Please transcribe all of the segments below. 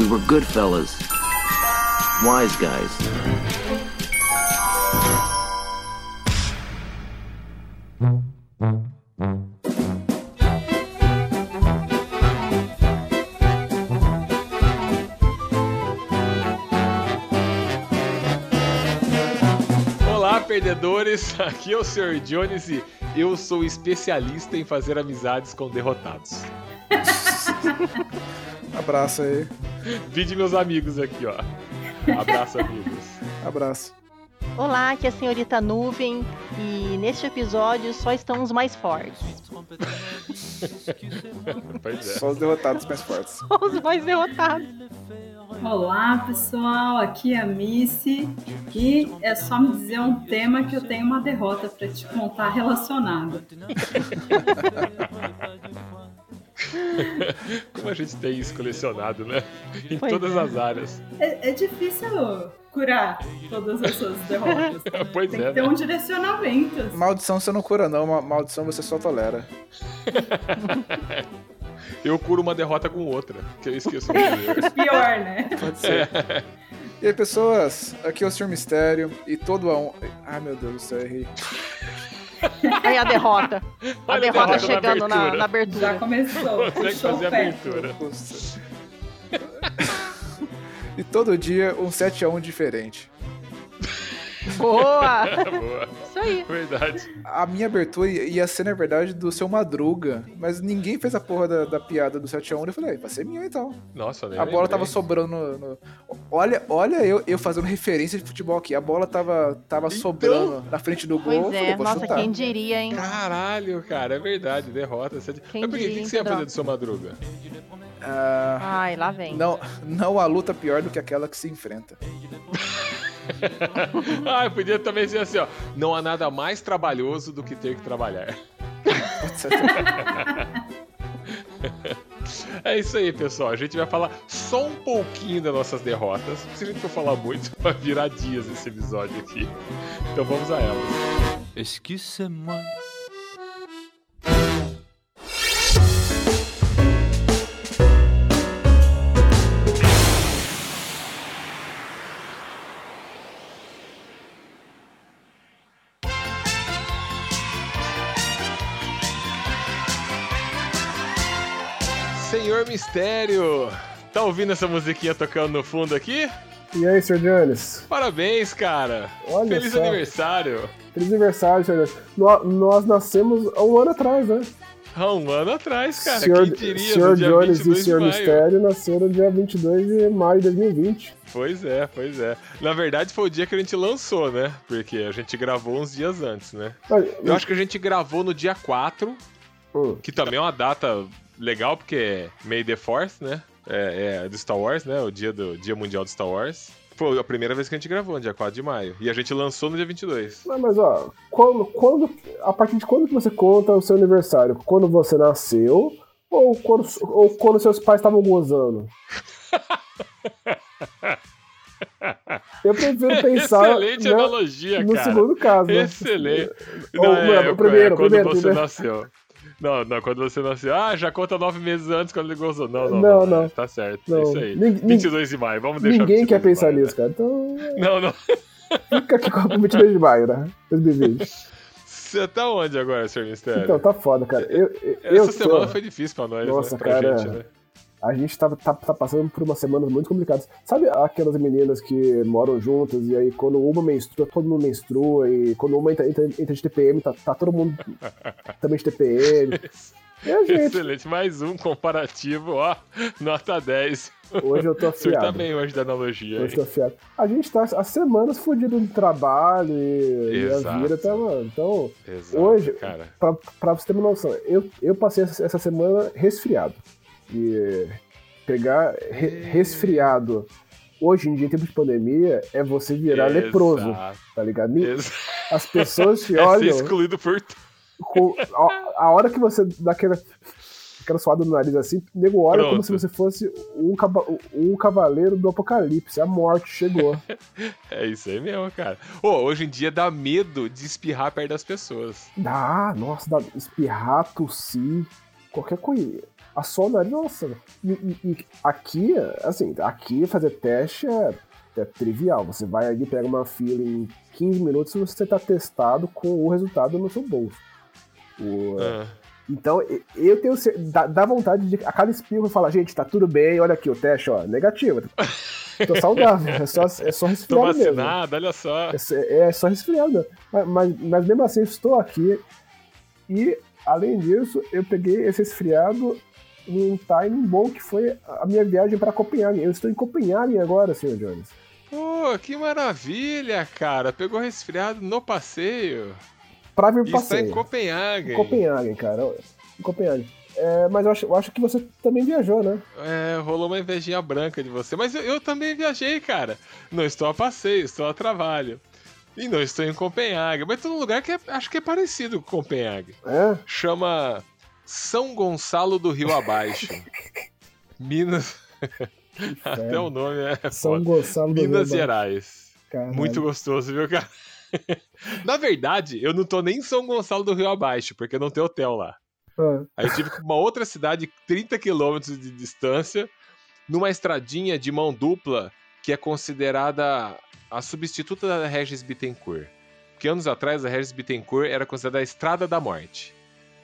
We were good fellas. Wise guys. Olá, perdedores! Aqui é o Sr. Jones e eu sou especialista em fazer amizades com derrotados. Abraço aí. Vide meus amigos aqui, ó. Abraço, amigos. Abraço. Olá, aqui é a senhorita Nuvem e neste episódio só estão os mais fortes. Pois é. Só os derrotados mais fortes. Só os mais derrotados. Olá pessoal, aqui é a Missy e é só me dizer um tema que eu tenho uma derrota para te contar relacionada. Como a gente tem isso colecionado, né? Em Pois todas é. as áreas. É, é difícil curar todas essas derrotas. Pois Tem é, que ter né? um direcionamento. assim. Maldição você não cura, não. Ma- Maldição você só tolera. Eu curo uma derrota com outra, que eu esqueço de dizer. Pior, né? Pode ser. E aí, pessoas? Aqui é o Sr. Mistério e todo a um. Ai, meu Deus do céu, errei. Aí a derrota. A Olha a derrota derrota na chegando na, abertura. na abertura. Já começou. Consegue fazer a abertura. E todo dia um 7x1 diferente. Boa! Boa, Isso aí. verdade. A minha abertura ia ser, na verdade, do seu Madruga, mas ninguém fez a porra da, da piada do 7x1. Eu falei, "Ah, vai ser minha então. Nossa, A bola tava sobrando no. no- Olha, olha eu, eu fazendo referência de futebol aqui. A bola tava, tava Então? sobrando na frente do gol. Pois falei, é. vou Nossa, chutar. quem diria, hein? Caralho, cara, é verdade, derrota. Quem Mas por que diria, que você ia hein, fazer do seu madruga? Ah, Ai, lá vem. não, não há luta pior do que aquela que se enfrenta. ah, podia também ser assim, ó. Não há nada mais trabalhoso do que ter que trabalhar. É isso aí, pessoal. A gente vai falar só um pouquinho das nossas derrotas. Se a gente for falar muito, vai virar dias esse episódio aqui. Então vamos a elas. Excusez-moi. Senhor Mistério, tá ouvindo essa musiquinha tocando no fundo aqui? E aí, Sr. Jones? Parabéns, cara! Olha Feliz só. aniversário! Feliz aniversário, Sr. Jones. Nó- Nós nascemos há um ano atrás, né? Há um ano atrás, cara. Sr. Quem diria, Sr. no Jones 22 e Sr. Mistério nasceram dia 22 de maio de 2020. Pois é, pois é. Na verdade, foi o dia que a gente lançou, né? Porque a gente gravou uns dias antes, né? Olha, Eu acho que a gente gravou no dia 4, hum, que também é uma data legal, porque é May the Fourth, né? É, é do Star Wars, né? O dia, do, dia mundial do Star Wars. Foi a primeira vez que a gente gravou, no dia 4 de maio. E a gente lançou no dia 22. Não, mas ó, quando, quando, a partir de quando que você conta o seu aniversário? Quando você nasceu ou quando, ou quando seus pais estavam gozando? Eu prefiro pensar Excelente né, analogia, no cara. segundo caso. né? Excelente. Ou, Não, é, é, primeiro, é quando primeiro, você primeiro. nasceu. Não, não, quando você nasceu. Ah, já conta nove meses antes quando ele gozou. Não, não, Não, não. não. é, Tá certo. É Não. isso aí. Nin- nin- 22 de maio, vamos deixar Ninguém 22 quer pensar maio, né? nisso, cara. Então, Não, não. fica aqui com o 22 de maio, né? 2020. Você tá onde agora, Sr. Mistério? Então, tá foda, cara. Eu, eu, eu Essa tô- semana foi difícil pra nós, Nossa, né? Pra cara. gente, né? A gente tá, tá, tá passando por umas semanas muito complicadas. Sabe aquelas meninas que moram juntas e aí quando uma menstrua, todo mundo menstrua e quando uma entra, entra, entra de TPM, tá, tá todo mundo também de TPM. É gente. Excelente. Mais um comparativo, ó. Nota 10. Hoje eu tô tá afiado. bem hoje da analogia. Hoje hein? tô afiado. A gente tá há semanas fudido no trabalho e, e a vida tá, mano. Então, Exato, hoje- cara. pra, pra você ter uma noção, eu, eu passei essa essa semana resfriado. Pegar re- resfriado hoje em dia, em tempo de pandemia, é você virar leproso, Exato. tá ligado? Ni- Ex- As pessoas te É ser olham. excluído por com- a, a hora que você dá aquela, aquela suada no nariz assim, o nego olha como se você fosse um, um cavaleiro do apocalipse. A morte chegou. É isso aí mesmo, cara. Ô, hoje em dia dá medo de espirrar perto das pessoas. Dá, nossa, dá espirrar, tossir, qualquer coisa. O nariz, nossa. E, e- e aqui, assim, aqui fazer teste é, é trivial. Você vai ali, pega uma fila em 15 minutos e você tá testado com o resultado no seu bolso. O- Ah, Então, eu tenho cer- dá, dá vontade de a cada espirro falar, gente, tá tudo bem, olha aqui o teste, ó, negativo. Tô saudável, é só, é só tô resfriado mesmo. vacinado, olha só. É, só- é só resfriado. Mas, mas, mas mesmo assim, estou aqui. E, além disso, eu peguei esse resfriado num timing bom que foi a minha viagem para Copenhague. Eu estou em Copenhague agora, senhor Jones. Pô, que maravilha, cara. Pegou resfriado no passeio. Pra vir está passeio. em Copenhague. Em Copenhague, cara. Em Copenhague. É, mas eu acho, eu acho que você também viajou, né? É, rolou uma invejinha branca de você. Mas eu, eu também viajei, cara. Não estou a passeio, estou a trabalho. E não estou em Copenhague. Mas estou num lugar que é- acho que é parecido com Copenhague. É. Chama São Gonçalo do Rio Abaixo. Minas. Até o nome é São foda. Gonçalo do Minas Rio, Gerais. caralho. Muito gostoso, viu, cara? Na verdade, eu não tô nem em São Gonçalo do Rio Abaixo, porque não tem hotel lá. Ah, Aí eu tive que uma outra cidade, 30 quilômetros de distância, numa estradinha de mão dupla que é considerada a substituta da Regis Bittencourt. Porque anos atrás a Regis Bittencourt era considerada a Estrada da Morte.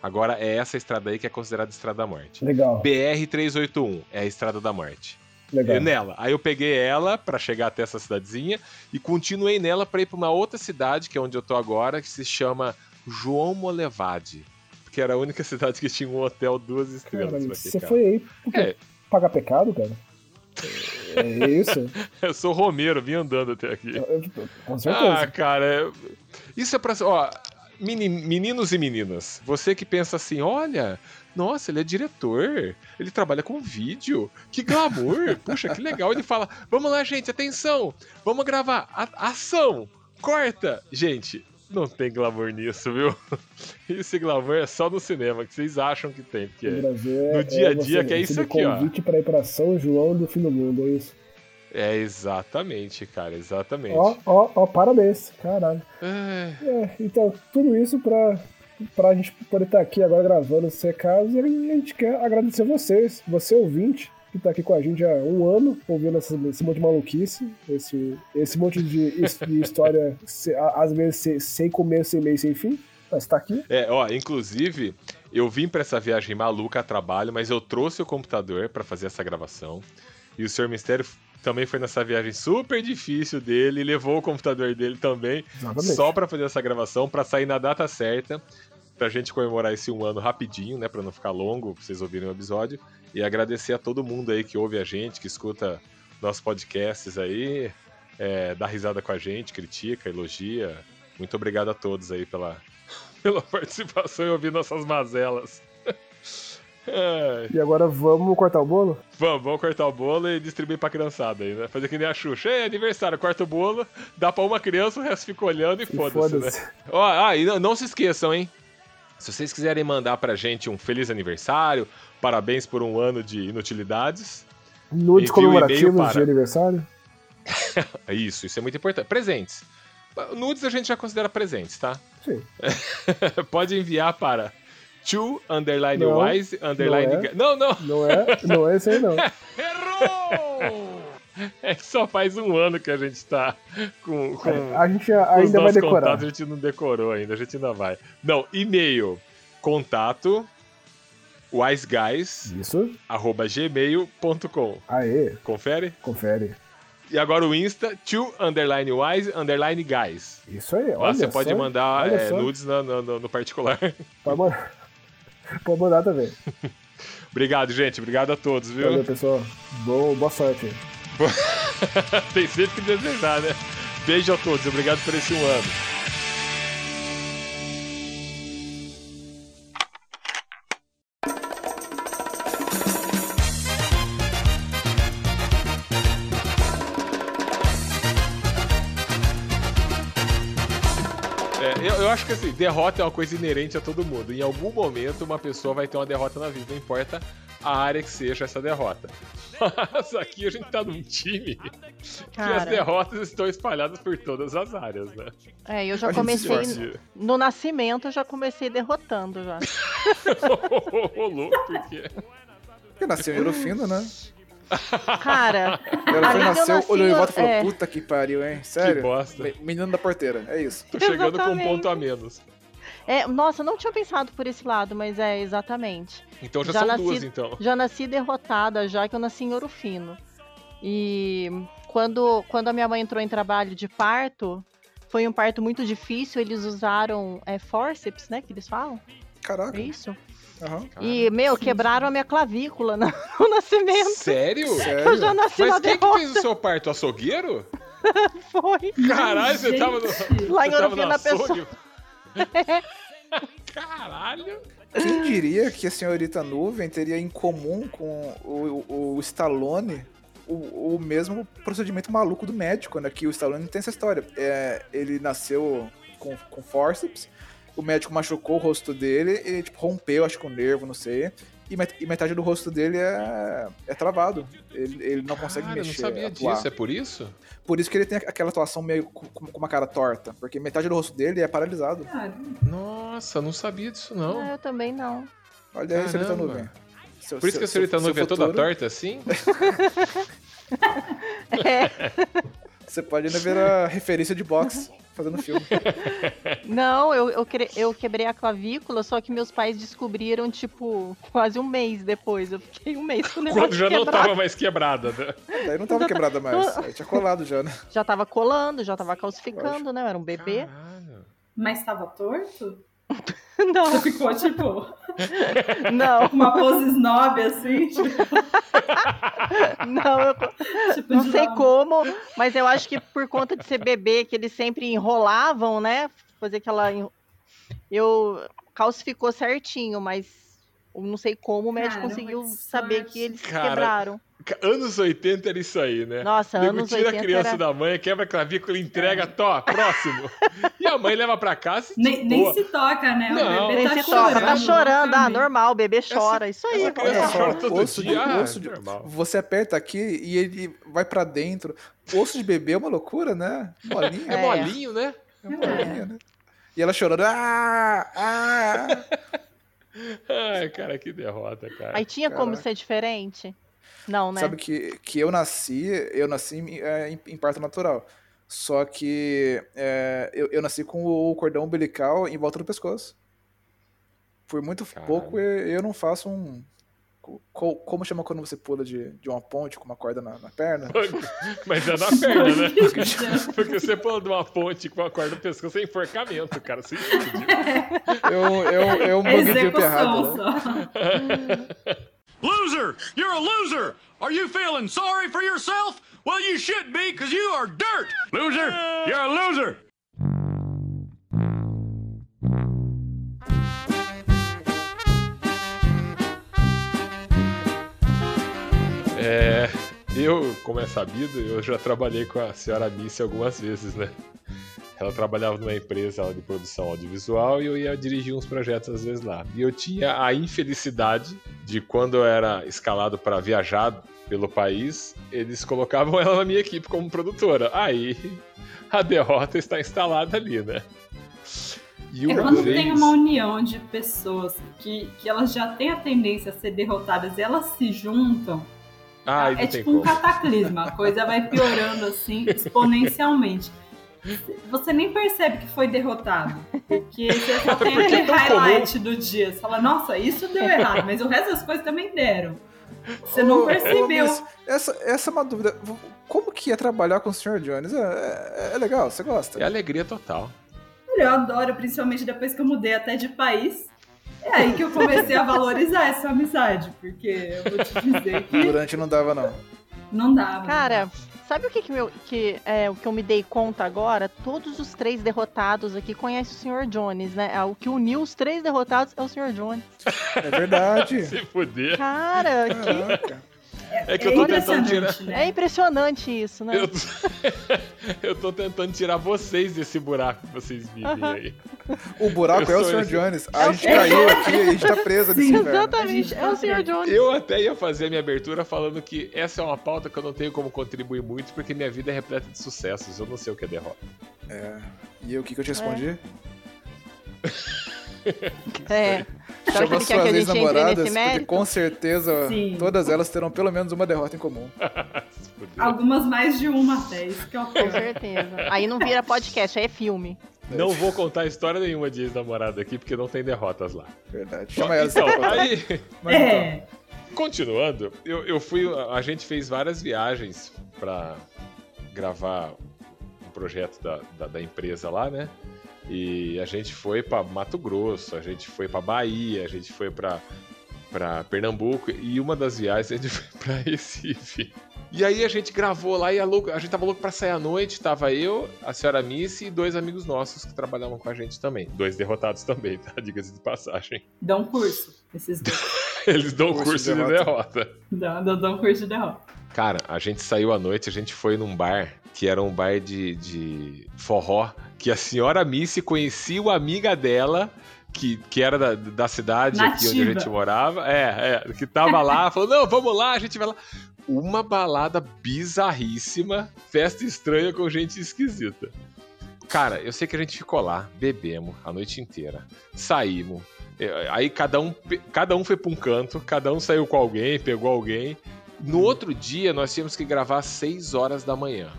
Agora é essa estrada aí que é considerada Estrada da Morte. legal, BR-381 é a Estrada da Morte. legal. Eu nela. Aí eu peguei ela pra chegar até essa cidadezinha e continuei nela pra ir pra uma outra cidade, que é onde eu tô agora, que se chama João Molevade. Que era a única cidade que tinha um hotel duas estrelas Caralho, você foi aí porque É. pagar pecado, cara? É isso? Eu sou Romero, vim andando até aqui. Eu- eu- Com certeza. Ah, cara, é- isso é pra. Ó, meninos e meninas, você que pensa assim, olha, nossa, ele é diretor, ele trabalha com vídeo, que glamour, puxa, que legal. Ele fala, vamos lá, gente, atenção, vamos gravar, A- ação, corta. Gente, não tem glamour nisso, viu? Esse glamour é só no cinema, que vocês acham que tem, porque Brasil no é- dia a é dia você que é isso aqui, ó. convite pra ir pra São João do fim do mundo, é isso. É exatamente, cara, exatamente. Ó, ó, ó, parabéns, caralho. É, É, então, tudo isso pra, pra gente poder estar aqui agora gravando esse caso e a gente quer agradecer vocês, você ouvinte, que tá aqui com a gente há um ano, ouvindo essa- esse monte de maluquice, esse, esse monte de, de história, se- às vezes se- sem começo, sem meio, sem fim, mas tá aqui. É, ó, inclusive, eu vim pra essa viagem maluca a trabalho, mas eu trouxe o computador pra fazer essa gravação. E o Senhor Mistério também foi nessa viagem super difícil dele, levou o computador dele também, Exatamente. só pra fazer essa gravação, pra sair na data certa, pra gente comemorar esse um ano rapidinho, né, pra não ficar longo, pra vocês ouvirem o episódio. E agradecer a todo mundo aí que ouve a gente, que escuta nossos podcasts aí, é, dá risada com a gente, critica, elogia. Muito obrigado a todos aí pela, pela participação e ouvir nossas mazelas. Ai, E agora vamos cortar o bolo? vamos, vamos cortar o bolo e distribuir pra criançada aí, né? Fazer que nem a Xuxa. É aniversário, corta o bolo, dá pra uma criança, o resto fica olhando e, foda-se, né? foda-se. Ó, ah, e não, não se esqueçam, hein? Se vocês quiserem mandar pra gente um feliz aniversário, parabéns por um ano de inutilidades. Nudes um comemorativos para- de aniversário? É Isso, isso é muito importante. Presentes. Nudes a gente já considera presentes, tá? Sim. Pode enviar para to underline Não, wise underline. não é. Não, não, Não é, não é esse aí, não. errou! É que só faz um ano que a gente tá com. com A gente ainda vai decorar. contatos, a gente não decorou ainda, a gente ainda vai. Não, e-mail contato wiseguys Isso. arroba gmail.com. Aê, Confere? confere. E agora o Insta, to underline wise underline guys. Isso aí, Lá olha você pode só, mandar olha é, nudes no, no- no- no particular. Pode mandar. Pode mandar também. Obrigado, gente. Obrigado a todos, viu? Valeu, pessoal. Boa, boa sorte. Tem sempre que desejar, né? Beijo a todos. Obrigado por esse um ano. Acho que assim, derrota é uma coisa inerente a todo mundo. Em algum momento, uma pessoa vai ter uma derrota na vida, não importa a área que seja essa derrota. Mas aqui a gente tá num time que as Cara, derrotas estão espalhadas por todas as áreas, né? é, eu já comecei. No nascimento, eu já comecei derrotando já. Ô, louco, por quê? Porque nasceu em Ouro Fino, né? Cara, Ela foi, Ali que eu nasceu, nasci, olhou em volta e falou, é. puta que pariu, hein? Que Sério? bosta. Me- Menino da porteira, é isso. Tô chegando com um Exatamente. ponto a menos. é, nossa, não tinha pensado por esse lado, mas é exatamente. Então já, Já são nasci- duas, então. Já nasci derrotada, já que eu nasci em Ouro Fino. E quando, quando a minha mãe entrou em trabalho de parto, foi um parto muito difícil. Eles usaram é, forceps, né? Que eles falam. Caraca. É isso? Aham. E, meu, quebraram a minha clavícula no, no nascimento. Sério? Eu já Sério? nasci Mas na quem que derrota. fez o seu parto? Açougueiro? Foi. Caralho, você tava no. Lá em no a pessoa-? Caralho! Quem diria que a senhorita Nuvem teria em comum com o, o, o Stallone o, o mesmo procedimento maluco do médico, né? Que o Stallone tem essa história. É, ele nasceu com, com forceps, o médico machucou o rosto dele e tipo, rompeu, acho que o nervo, não sei. E, met- e metade do rosto dele é, é travado. Ele, ele não consegue Cara, eu mexer. não sabia atuar. disso, é por isso? Por isso que ele tem aquela atuação meio com, com uma cara torta. Porque metade do rosto dele é paralisado. Cara, Nossa, não sabia disso não. Ah, eu também não. Olha aí, senhorita Caramba. Nuvem. Seu- Por isso seu- que a seu- seu Nuvem é toda torta assim? Você pode ainda ver a referência de boxe fazendo filme. Não, eu, eu, eu quebrei a clavícula, só que meus pais descobriram, tipo, quase um mês depois. Eu fiquei um mês com o negócio Quando já não quebrado. tava mais quebrada, né? Daí não tava quebrada mais. Aí tinha colado já, né? Já tava colando, já tava calcificando, né? Eu era um bebê. Caralho. mas tava torto? Não, Você ficou, tipo, não, uma pose snob, assim, tipo, não. Eu tipo não sei um- como, mas eu acho que por conta de ser bebê, que eles sempre enrolavam, né? Fazer aquela. Eu calcificou certinho, mas não sei como o médico Caramba, conseguiu saber que eles Cara, quebraram. Anos 80 era isso aí, né? Nossa, Nego anos tira 80 a criança era... da mãe, quebra a clavícula, entrega, tó, próximo. E a mãe leva pra casa e Nem, de nem se toca, né? Não, o bebê Nem tá se chorando. toca, tá chorando, ah, normal, o bebê chora, isso aí. essa criança É, chora todo osso de- dia, ah, osso de- normal. Você aperta aqui e ele vai pra dentro. Osso de bebê é uma loucura, né? Molinha. É É. molinho, né? É molinha, né? E ela chorando. Ah! Ah! Ai, cara, que derrota, cara. Aí tinha como Caraca. ser diferente? Não, né? Sabe que, que eu nasci, eu nasci em, é, em- em parto natural. Só que é, eu, eu nasci com o cordão umbilical em volta do pescoço. Por muito pouco eu, eu não faço um. Co- Como chama quando você pula de, de uma ponte com uma corda na, na perna? Mas é na perna, né? Porque você pula de uma ponte com a corda no pescoço, é enforcamento, cara. Você explodiu. Eu, eu, eu É buguei o errado. Né? Loser! You're a loser! Are you feeling sorry for yourself? Well, you should be, because you are dirt! Loser! You're a loser! Eu, como é sabido, eu já trabalhei com a senhora Missy algumas vezes, né? Ela trabalhava numa empresa de produção audiovisual e eu ia dirigir uns projetos às vezes lá. E eu tinha a infelicidade de quando eu era escalado para viajar pelo país, eles colocavam ela na minha equipe como produtora. Aí a derrota está instalada ali, né? E É quando vez... tem uma união de pessoas que, que elas já têm a tendência a ser derrotadas e elas se juntam, Ah, é tipo um cataclisma. A coisa vai piorando assim exponencialmente. Você nem percebe que foi derrotado. Porque você só tem Porque é aquele tão highlight do dia. Você fala, nossa, isso deu errado, mas o resto das coisas também deram. Você não Ô, ô, percebeu. Essa, essa é uma dúvida. Como que é trabalhar com o Sr. Jones? É, é- é legal, você gosta? É alegria total. Olha, Eu adoro, principalmente depois que eu mudei até de país. É aí que eu comecei a valorizar essa amizade, porque eu vou te dizer que Durante não dava, não. não dava. Cara, sabe o que, que, meu, que, é, o que eu me dei conta agora? Todos os três derrotados aqui conhecem o Sr. Jones, né? É, O que uniu os três derrotados é o Sr. Jones. É verdade. Se fuder. Cara, que- Caraca. É que é eu tô tentando tirar. impressionante, né? é impressionante isso, né? Eu tô... eu tô tentando tirar vocês desse buraco que vocês vivem aí. O buraco Eu é o Sr. esse. Jones. É a gente caiu aqui e a gente tá preso nesse Sim. A Exatamente, é o Sr. Jones. Eu até ia fazer a minha abertura falando que essa é uma pauta que eu não tenho como contribuir muito, porque minha vida é repleta de sucessos. Eu não sei o que é derrota. É. E o que, que eu te respondi? É. Será que Chama ele quer que a suas gente entre ex-namoradas, porque com certeza Sim. todas elas terão pelo menos uma derrota em comum. Algumas mais de uma até, isso que é o Com certeza. Aí não vira podcast, aí é filme. Não vou contar história nenhuma de ex-namorada aqui, porque não tem derrotas lá. Verdade. Chama elas. Então, aí, Mas É, continuando, eu, eu fui. A gente fez várias viagens pra gravar um projeto da, da, da empresa lá, né? E a gente foi pra Mato Grosso, a gente foi pra Bahia, a gente foi pra, pra Pernambuco e uma das viagens a gente foi pra Recife. E aí a gente gravou lá e a, louco- a gente tava louco pra sair à noite, tava eu, a senhora Missy e dois amigos nossos que trabalhavam com a gente também. Dois derrotados também, tá? Diga-se de passagem. dão curso. Esses dois. Eles dão Curso curso, de de derrota. Dão, dão, dão curso de derrota. Cara, a gente saiu à noite, a gente foi num bar, que era um bar de, de forró, que a senhora Missy conhecia uma amiga dela, que, que era da, da cidade aqui onde a Nativa. gente morava. É, é, que tava lá, falou, não, vamos lá, a gente vai lá. Uma balada bizarríssima, festa estranha com gente esquisita. Cara, eu sei que a gente ficou lá, bebemos a noite inteira, saímos. é, Aí cada um, cada um foi pra um canto, cada um saiu com alguém, pegou alguém. No outro dia, nós tínhamos que gravar às 6 horas da manhã.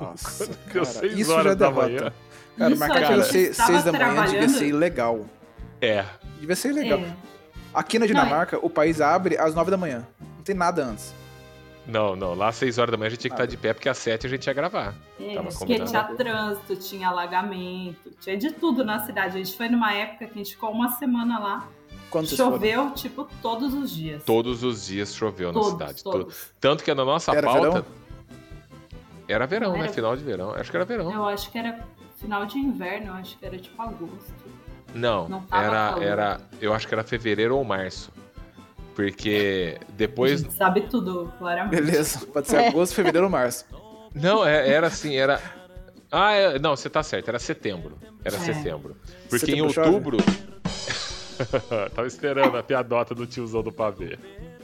Nossa, cara, seis isso horas já é da derrota. manhã. Cara, Isso marcar a aquilo gente seis, tava seis da manhã devia ser ilegal. É. Devia ser ilegal. É. Aqui na Dinamarca, o país abre às nove da manhã. Não tem nada antes. Não, não. Lá às 6 horas da manhã a gente tinha que estar de pé, porque às 7 a gente ia gravar. É, Tava porque tinha trânsito, tinha alagamento, tinha de tudo na cidade. A gente foi numa época que a gente ficou uma semana lá. Quando vocês foram? Choveu, tipo, todos os dias. Todos os dias choveu todos, na cidade. todos. Tanto que na nossa Era pauta. verão? Era verão, né? era- Final de verão. Acho que era verão. Eu acho que era final de inverno, eu acho que era tipo agosto. Não, Não era, calor. era. Eu acho que era fevereiro ou março. Porque A depois. gente sabe tudo, claramente. Beleza, pode ser É. agosto, fevereiro ou março. Não, é- era assim, era. Ah, é- não, você tá certo, era setembro. Era É. setembro. Porque em Setembro chove? Tava esperando a piadota do tiozão do pavê.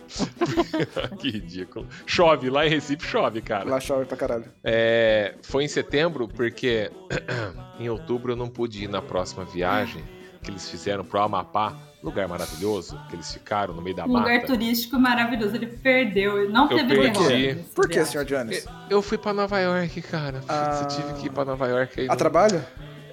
que ridículo. Chove, lá em Recife chove, cara. Lá chove pra caralho. É, foi em setembro porque em outubro eu não pude ir na próxima viagem que eles fizeram pro Amapá, lugar maravilhoso, que eles ficaram no meio da Um lugar mata. turístico maravilhoso. Ele perdeu, ele não Eu teve perdi. Por que, senhor Jones? Eu fui pra Nova York, cara. Ah. eu tive que ir pra Nova York. Aí A não... trabalho?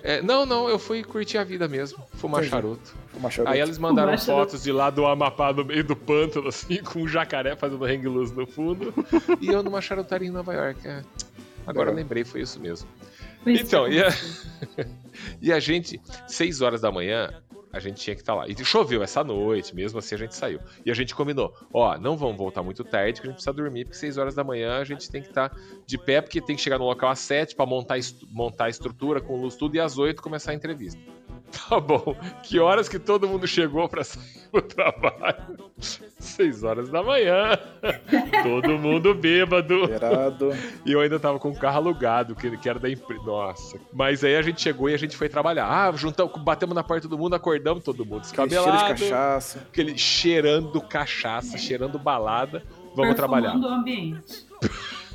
É, não, não, eu fui curtir a vida mesmo, fumar Entendi. charuto. Uma charuto. Aí eles mandaram Fumar charuto. fotos de lá do Amapá, no meio do pântano, assim, com um jacaré fazendo hang loose no fundo. e eu numa charutaria em Nova York. é. Agora eu Legal. lembrei, foi isso mesmo. Então, e a, e a gente, 6 horas da manhã, a gente tinha que estar lá. E choveu essa noite, mesmo assim a gente saiu. E a gente combinou: ó, não vamos voltar muito tarde, que a gente precisa dormir, porque 6 horas da manhã a gente tem que estar de pé, porque tem que chegar no local às 7 para montar, montar a estrutura com luz tudo, e às 8 começar a entrevista. Tá bom. Que horas que todo mundo chegou para sair pro trabalho? 6 horas da manhã. todo mundo bêbado. Esperado. E eu ainda tava com o carro alugado, que, que era da empresa. Nossa. Mas aí a gente chegou e a gente foi trabalhar. Ah, juntamos, batemos na porta do mundo, acordamos todo mundo Aquele cheiro de descabelado. cachaça. Aquele cheirando cachaça, cheirando balada. Vamos trabalhar. O ambiente.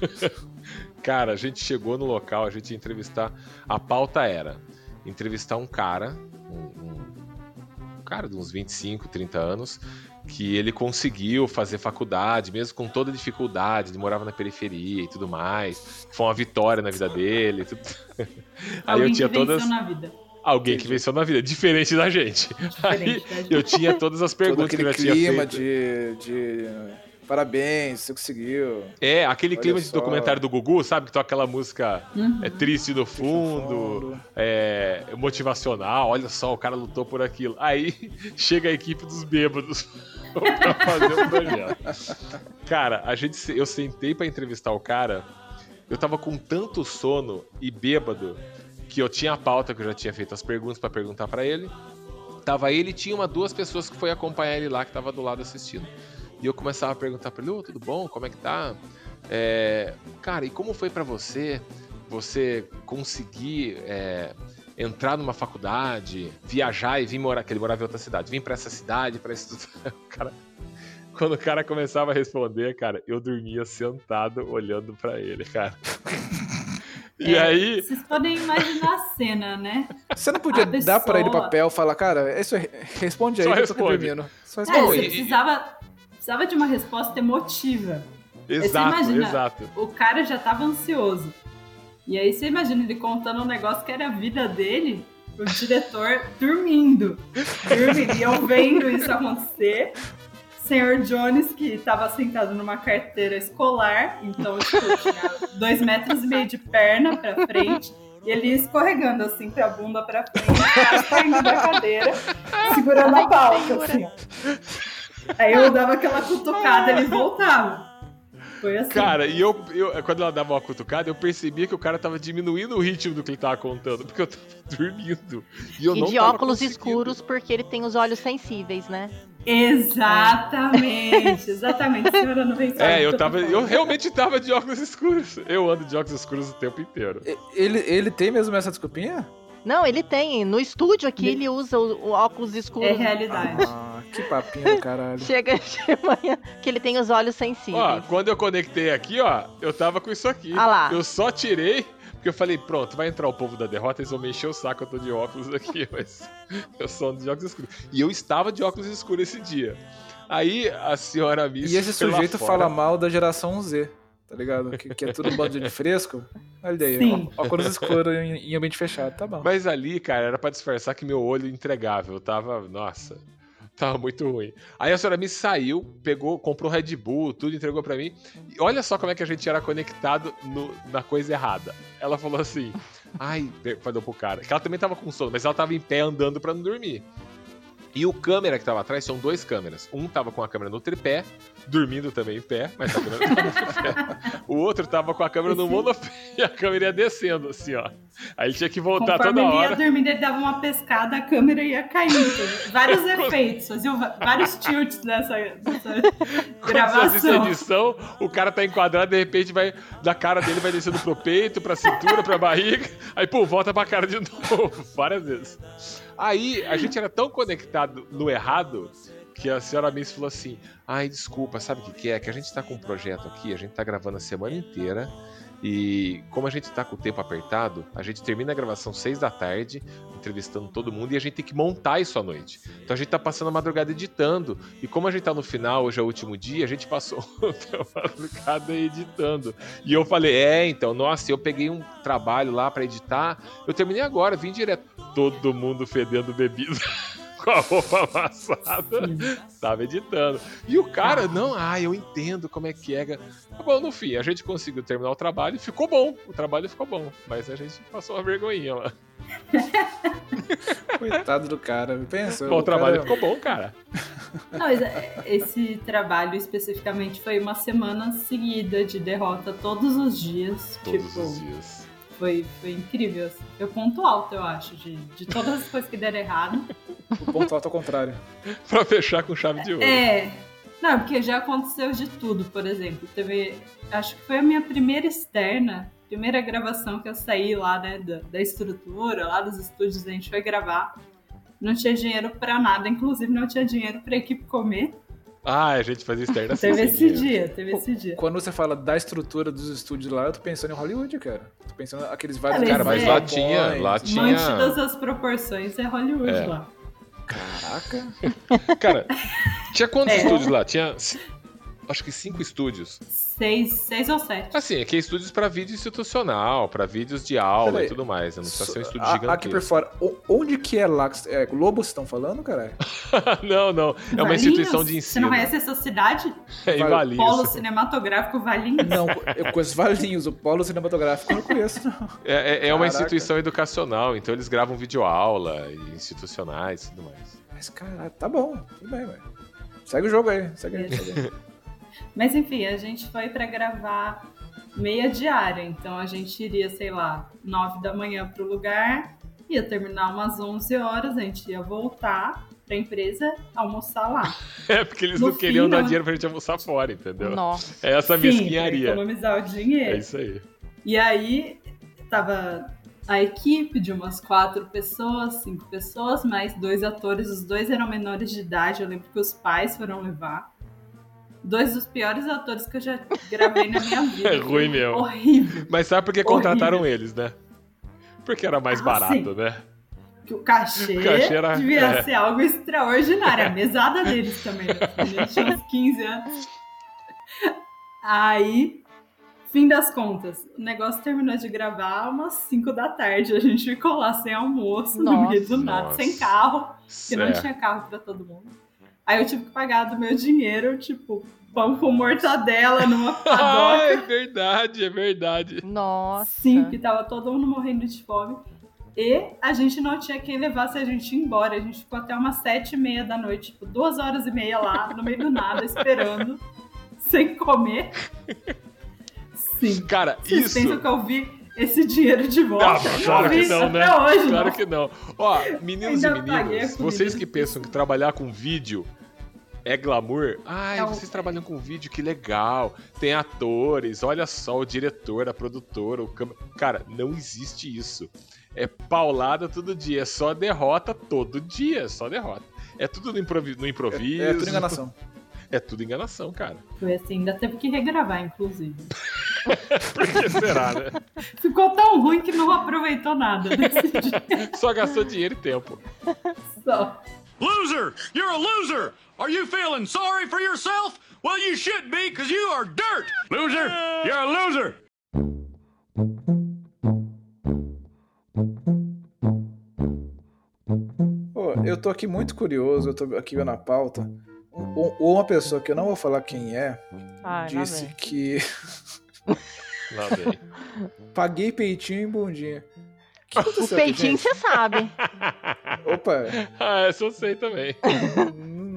Cara, a gente chegou no local, a gente ia entrevistar. A pauta era entrevistar um cara, um, um- cara de uns 25, 30 anos, que ele conseguiu fazer faculdade, mesmo com toda dificuldade, ele morava na periferia e tudo mais. Foi uma vitória na vida dele. tudo. Aí Alguém eu tinha que venceu todas. na vida. Alguém que venceu na vida, diferente da gente. Aí Diferente da gente. eu tinha todas as Todo perguntas que aquele eu já tinha clima feito. de, de. Parabéns, você conseguiu. É, aquele Olha clima de só. documentário do Gugu, sabe? Que toca aquela música Uhum. é, triste no fundo, fundo. é, motivacional. Olha só, o cara lutou por aquilo. Aí chega a equipe dos bêbados pra fazer o projeto. Cara, a gente, eu sentei pra entrevistar o cara. Eu tava com tanto sono e bêbado que eu tinha a pauta que eu já tinha feito as perguntas pra perguntar pra ele. Tava ele e tinha uma duas pessoas que foi acompanhar ele lá que tava do lado assistindo. E eu começava a perguntar pra ele: Ô, tudo bom? Como é que tá? É, cara, e como foi pra você? Você conseguir é, entrar numa faculdade, viajar e vir morar, que ele morava em outra cidade, vir pra essa cidade pra estudar. Cara, quando o cara começava a responder, cara, eu dormia sentado olhando pra ele, cara. E É, aí, Vocês podem imaginar a cena, né? Você não podia A dar pra ele pessoa- papel e falar, cara, isso é- responde aí, Só que eu tô responde. dormindo. Só É, responde. você e- precisava, precisava de uma resposta emotiva. exato, imagina- exato. O cara já tava ansioso. E aí você imagina ele contando um negócio que era a vida dele, o diretor dormindo. E eu vendo isso acontecer. Senhor Jones, que estava sentado numa carteira escolar, então, tipo, tinha dois metros e meio de perna pra frente, e ele ia escorregando, assim, pra bunda pra frente, quase caindo da cadeira, segurando a pauta, assim, ó. Aí eu dava aquela cutucada, ele voltava. Foi assim. Cara, e eu, eu- quando ela dava uma cutucada, eu percebia que o cara tava diminuindo o ritmo do que ele tava contando, porque eu tava dormindo. E eu E não de óculos escuros, porque ele tem os olhos sensíveis, né? Exatamente, exatamente. A senhora não vem É, eu tava. Eu realmente tava de óculos escuros. Eu ando de óculos escuros o tempo inteiro. Ele, ele tem mesmo essa desculpinha? Não, ele tem. No estúdio aqui, ele usa o, o óculos escuros. É realidade. Ah, que papinho do caralho. Chega de manhã, que ele tem os olhos sensíveis. Ó, quando eu conectei aqui, ó, eu tava com isso aqui. Ah lá. Eu só tirei, porque eu falei, pronto, vai entrar o povo da derrota, eles vão me encher o saco, eu tô de óculos aqui, mas eu sou de óculos escuros. E eu estava de óculos escuros esse dia. Aí a senhora Miss E esse sujeito fora. fala mal da geração Z, tá ligado? Que, que é tudo um bando de fresco. Olha aí, Sim. ó, óculos escuros em, em ambiente fechado, tá bom. Mas ali, cara, era pra disfarçar que meu olho entregável. Tava, nossa, tava muito ruim. Aí a senhora me saiu, pegou, comprou Red Bull, tudo entregou pra mim. E olha só como é que a gente era conectado no- na coisa errada. Ela falou assim: ai, falou pro cara, que ela também tava com sono, mas ela tava em pé andando pra não dormir. E o câmera que tava atrás são dois câmeras. Um tava com a câmera no tripé, dormindo também em pé, mas a câmera no tripé. O outro tava com a câmera no monopé e a câmera ia descendo, assim, ó. Aí ele tinha que voltar Conforme toda ele ia hora. dormindo, ele dava uma pescada, a câmera ia caindo. Vários efeitos, fazia vários tilts nessa, nessa gravação. edição, o cara tá enquadrado, de repente vai. Da cara dele vai descendo pro peito, pra cintura, pra barriga. Aí, pô, volta pra cara de novo, várias vezes. Aí, a gente era tão conectado no errado que a senhora Miss falou assim: ai, desculpa, sabe o que, que é? Que a gente tá com um projeto aqui, a gente tá gravando a semana inteira. E como a gente tá com o tempo apertado, a gente termina a gravação seis da tarde, entrevistando todo mundo, e a gente tem que montar isso à noite. Então a gente tá passando a madrugada editando. E como a gente tá no final, hoje é o último dia, a gente passou a madrugada editando. E eu falei, é, então, nossa, eu peguei um trabalho lá pra editar. Eu terminei agora, vim direto. Todo mundo fedendo bebida. Com a roupa amassada, tava editando. E o cara, não, ah, eu entendo como é que é. Tá bom, no fim, a gente conseguiu terminar o trabalho e ficou bom. O trabalho ficou bom, mas a gente passou uma vergonhinha lá. Coitado do cara, pensa. Bom, o trabalho cara- ficou bom, cara. Não, mas é, esse trabalho especificamente foi uma semana seguida de derrota todos os dias. Todos tipo, os dias. Foi, foi incrível. assim. Foi o ponto alto, eu acho, de, de todas as coisas que deram errado. O ponto alto ao contrário. Pra fechar com chave de ouro. É. Não, porque já aconteceu de tudo, por exemplo. Teve. Acho que foi a minha primeira externa, primeira gravação que eu saí lá, né, da, da estrutura, lá dos estúdios, a gente foi gravar. Não tinha dinheiro pra nada, inclusive não tinha dinheiro pra equipe comer. Ah, a gente fazia externa assim. Teve esse dia, teve esse dia. Quando você fala da estrutura dos estúdios lá, eu tô pensando em Hollywood, cara. Tô pensando aqueles vários. Cara, mas lá PowerPoints. tinha- lá tinha- Mantidas as proporções é Hollywood É. lá. Caraca. Cara, tinha quantos É. estúdios lá? Tinha. Acho que cinco estúdios. Seis, seis ou sete. Assim, aqui é estúdios pra vídeo institucional, pra vídeos de aula Peraí. e tudo mais. Não precisa ser um estúdio A- gigantesco. Aqui por fora, o- onde que é lá? É Globo vocês estão falando, caralho? não, não. É uma Valinhos? instituição de Você ensino. não conhece essa cidade? É em Valinhos. Polo Cinematográfico Valinhos? Não, eu conheço Valinhos, o polo cinematográfico eu não conheço, não. É, é- é uma instituição educacional, então eles gravam videoaula e institucionais e tudo mais. Mas, caralho, tá bom, tudo bem, velho. Segue o jogo aí, segue aí. Segue. Mas enfim, a gente foi pra gravar meia diária, então a gente iria, sei lá, nove da manhã pro lugar, ia terminar umas 11 horas, a gente ia voltar pra empresa almoçar lá. É, porque eles No não queriam fim, dar não- dinheiro pra gente almoçar fora, entendeu? Nossa. É essa Sim, mesquinharia. economizar o dinheiro. É isso aí. E aí tava a equipe de umas quatro pessoas, cinco pessoas, mais dois atores, os dois eram menores de idade, eu lembro que os pais foram levar. Dois dos piores atores que eu já gravei na minha vida. É ruim mesmo. Horrível. Mas sabe por que Horrível. contrataram eles, né? Porque era mais Ah, barato, sim. né? Que o cachê, O cachê era- devia é. ser algo extraordinário. A mesada deles também. A gente tinha uns 15 anos. Aí, fim das contas, o negócio terminou de gravar umas 5 da tarde. A gente ficou lá sem almoço, no meio do nada, Nossa. sem carro. Porque não tinha carro pra todo mundo. Aí eu tive que pagar do meu dinheiro, tipo, pão com mortadela numa Ah, é padoca. verdade, é verdade. Nossa. Sim, que tava todo mundo morrendo de fome. E a gente não tinha quem levasse a gente embora. A gente ficou até umas sete e meia da noite, tipo, duas horas e meia lá, no meio do nada, esperando, sem comer. Sim. Cara, Vocês isso. pensam que eu vi esse dinheiro de volta? Ah, Eu claro vi que não, até né? hoje, Claro não. que não. Ó, meninos e meninas, vocês que pensam que trabalhar com vídeo é glamour, ai, É um- vocês trabalham com vídeo, que legal. Tem atores, olha só, o diretor, a produtora, o câmera. Cara, não existe isso. É paulada todo dia, é só derrota todo dia, só derrota. É tudo no, improvi no improviso. É, é tudo enganação. É tudo enganação, cara. Foi assim, ainda teve que regravar, inclusive. Por que será, né? Ficou tão ruim que não aproveitou nada desse dia. Só gastou dinheiro e tempo. Só. Loser! You're a loser! Are you feeling sorry for yourself? Well, you should be, because you are dirt! Loser! You're a loser! Pô, eu tô aqui muito curioso, eu tô aqui vendo a pauta. Um- um- Uma pessoa que eu não vou falar quem é, Ai, lá disse que Lá vem. paguei peitinho e bundinha. O que O peitinho você sabe. Opa, ah, essa eu sei também.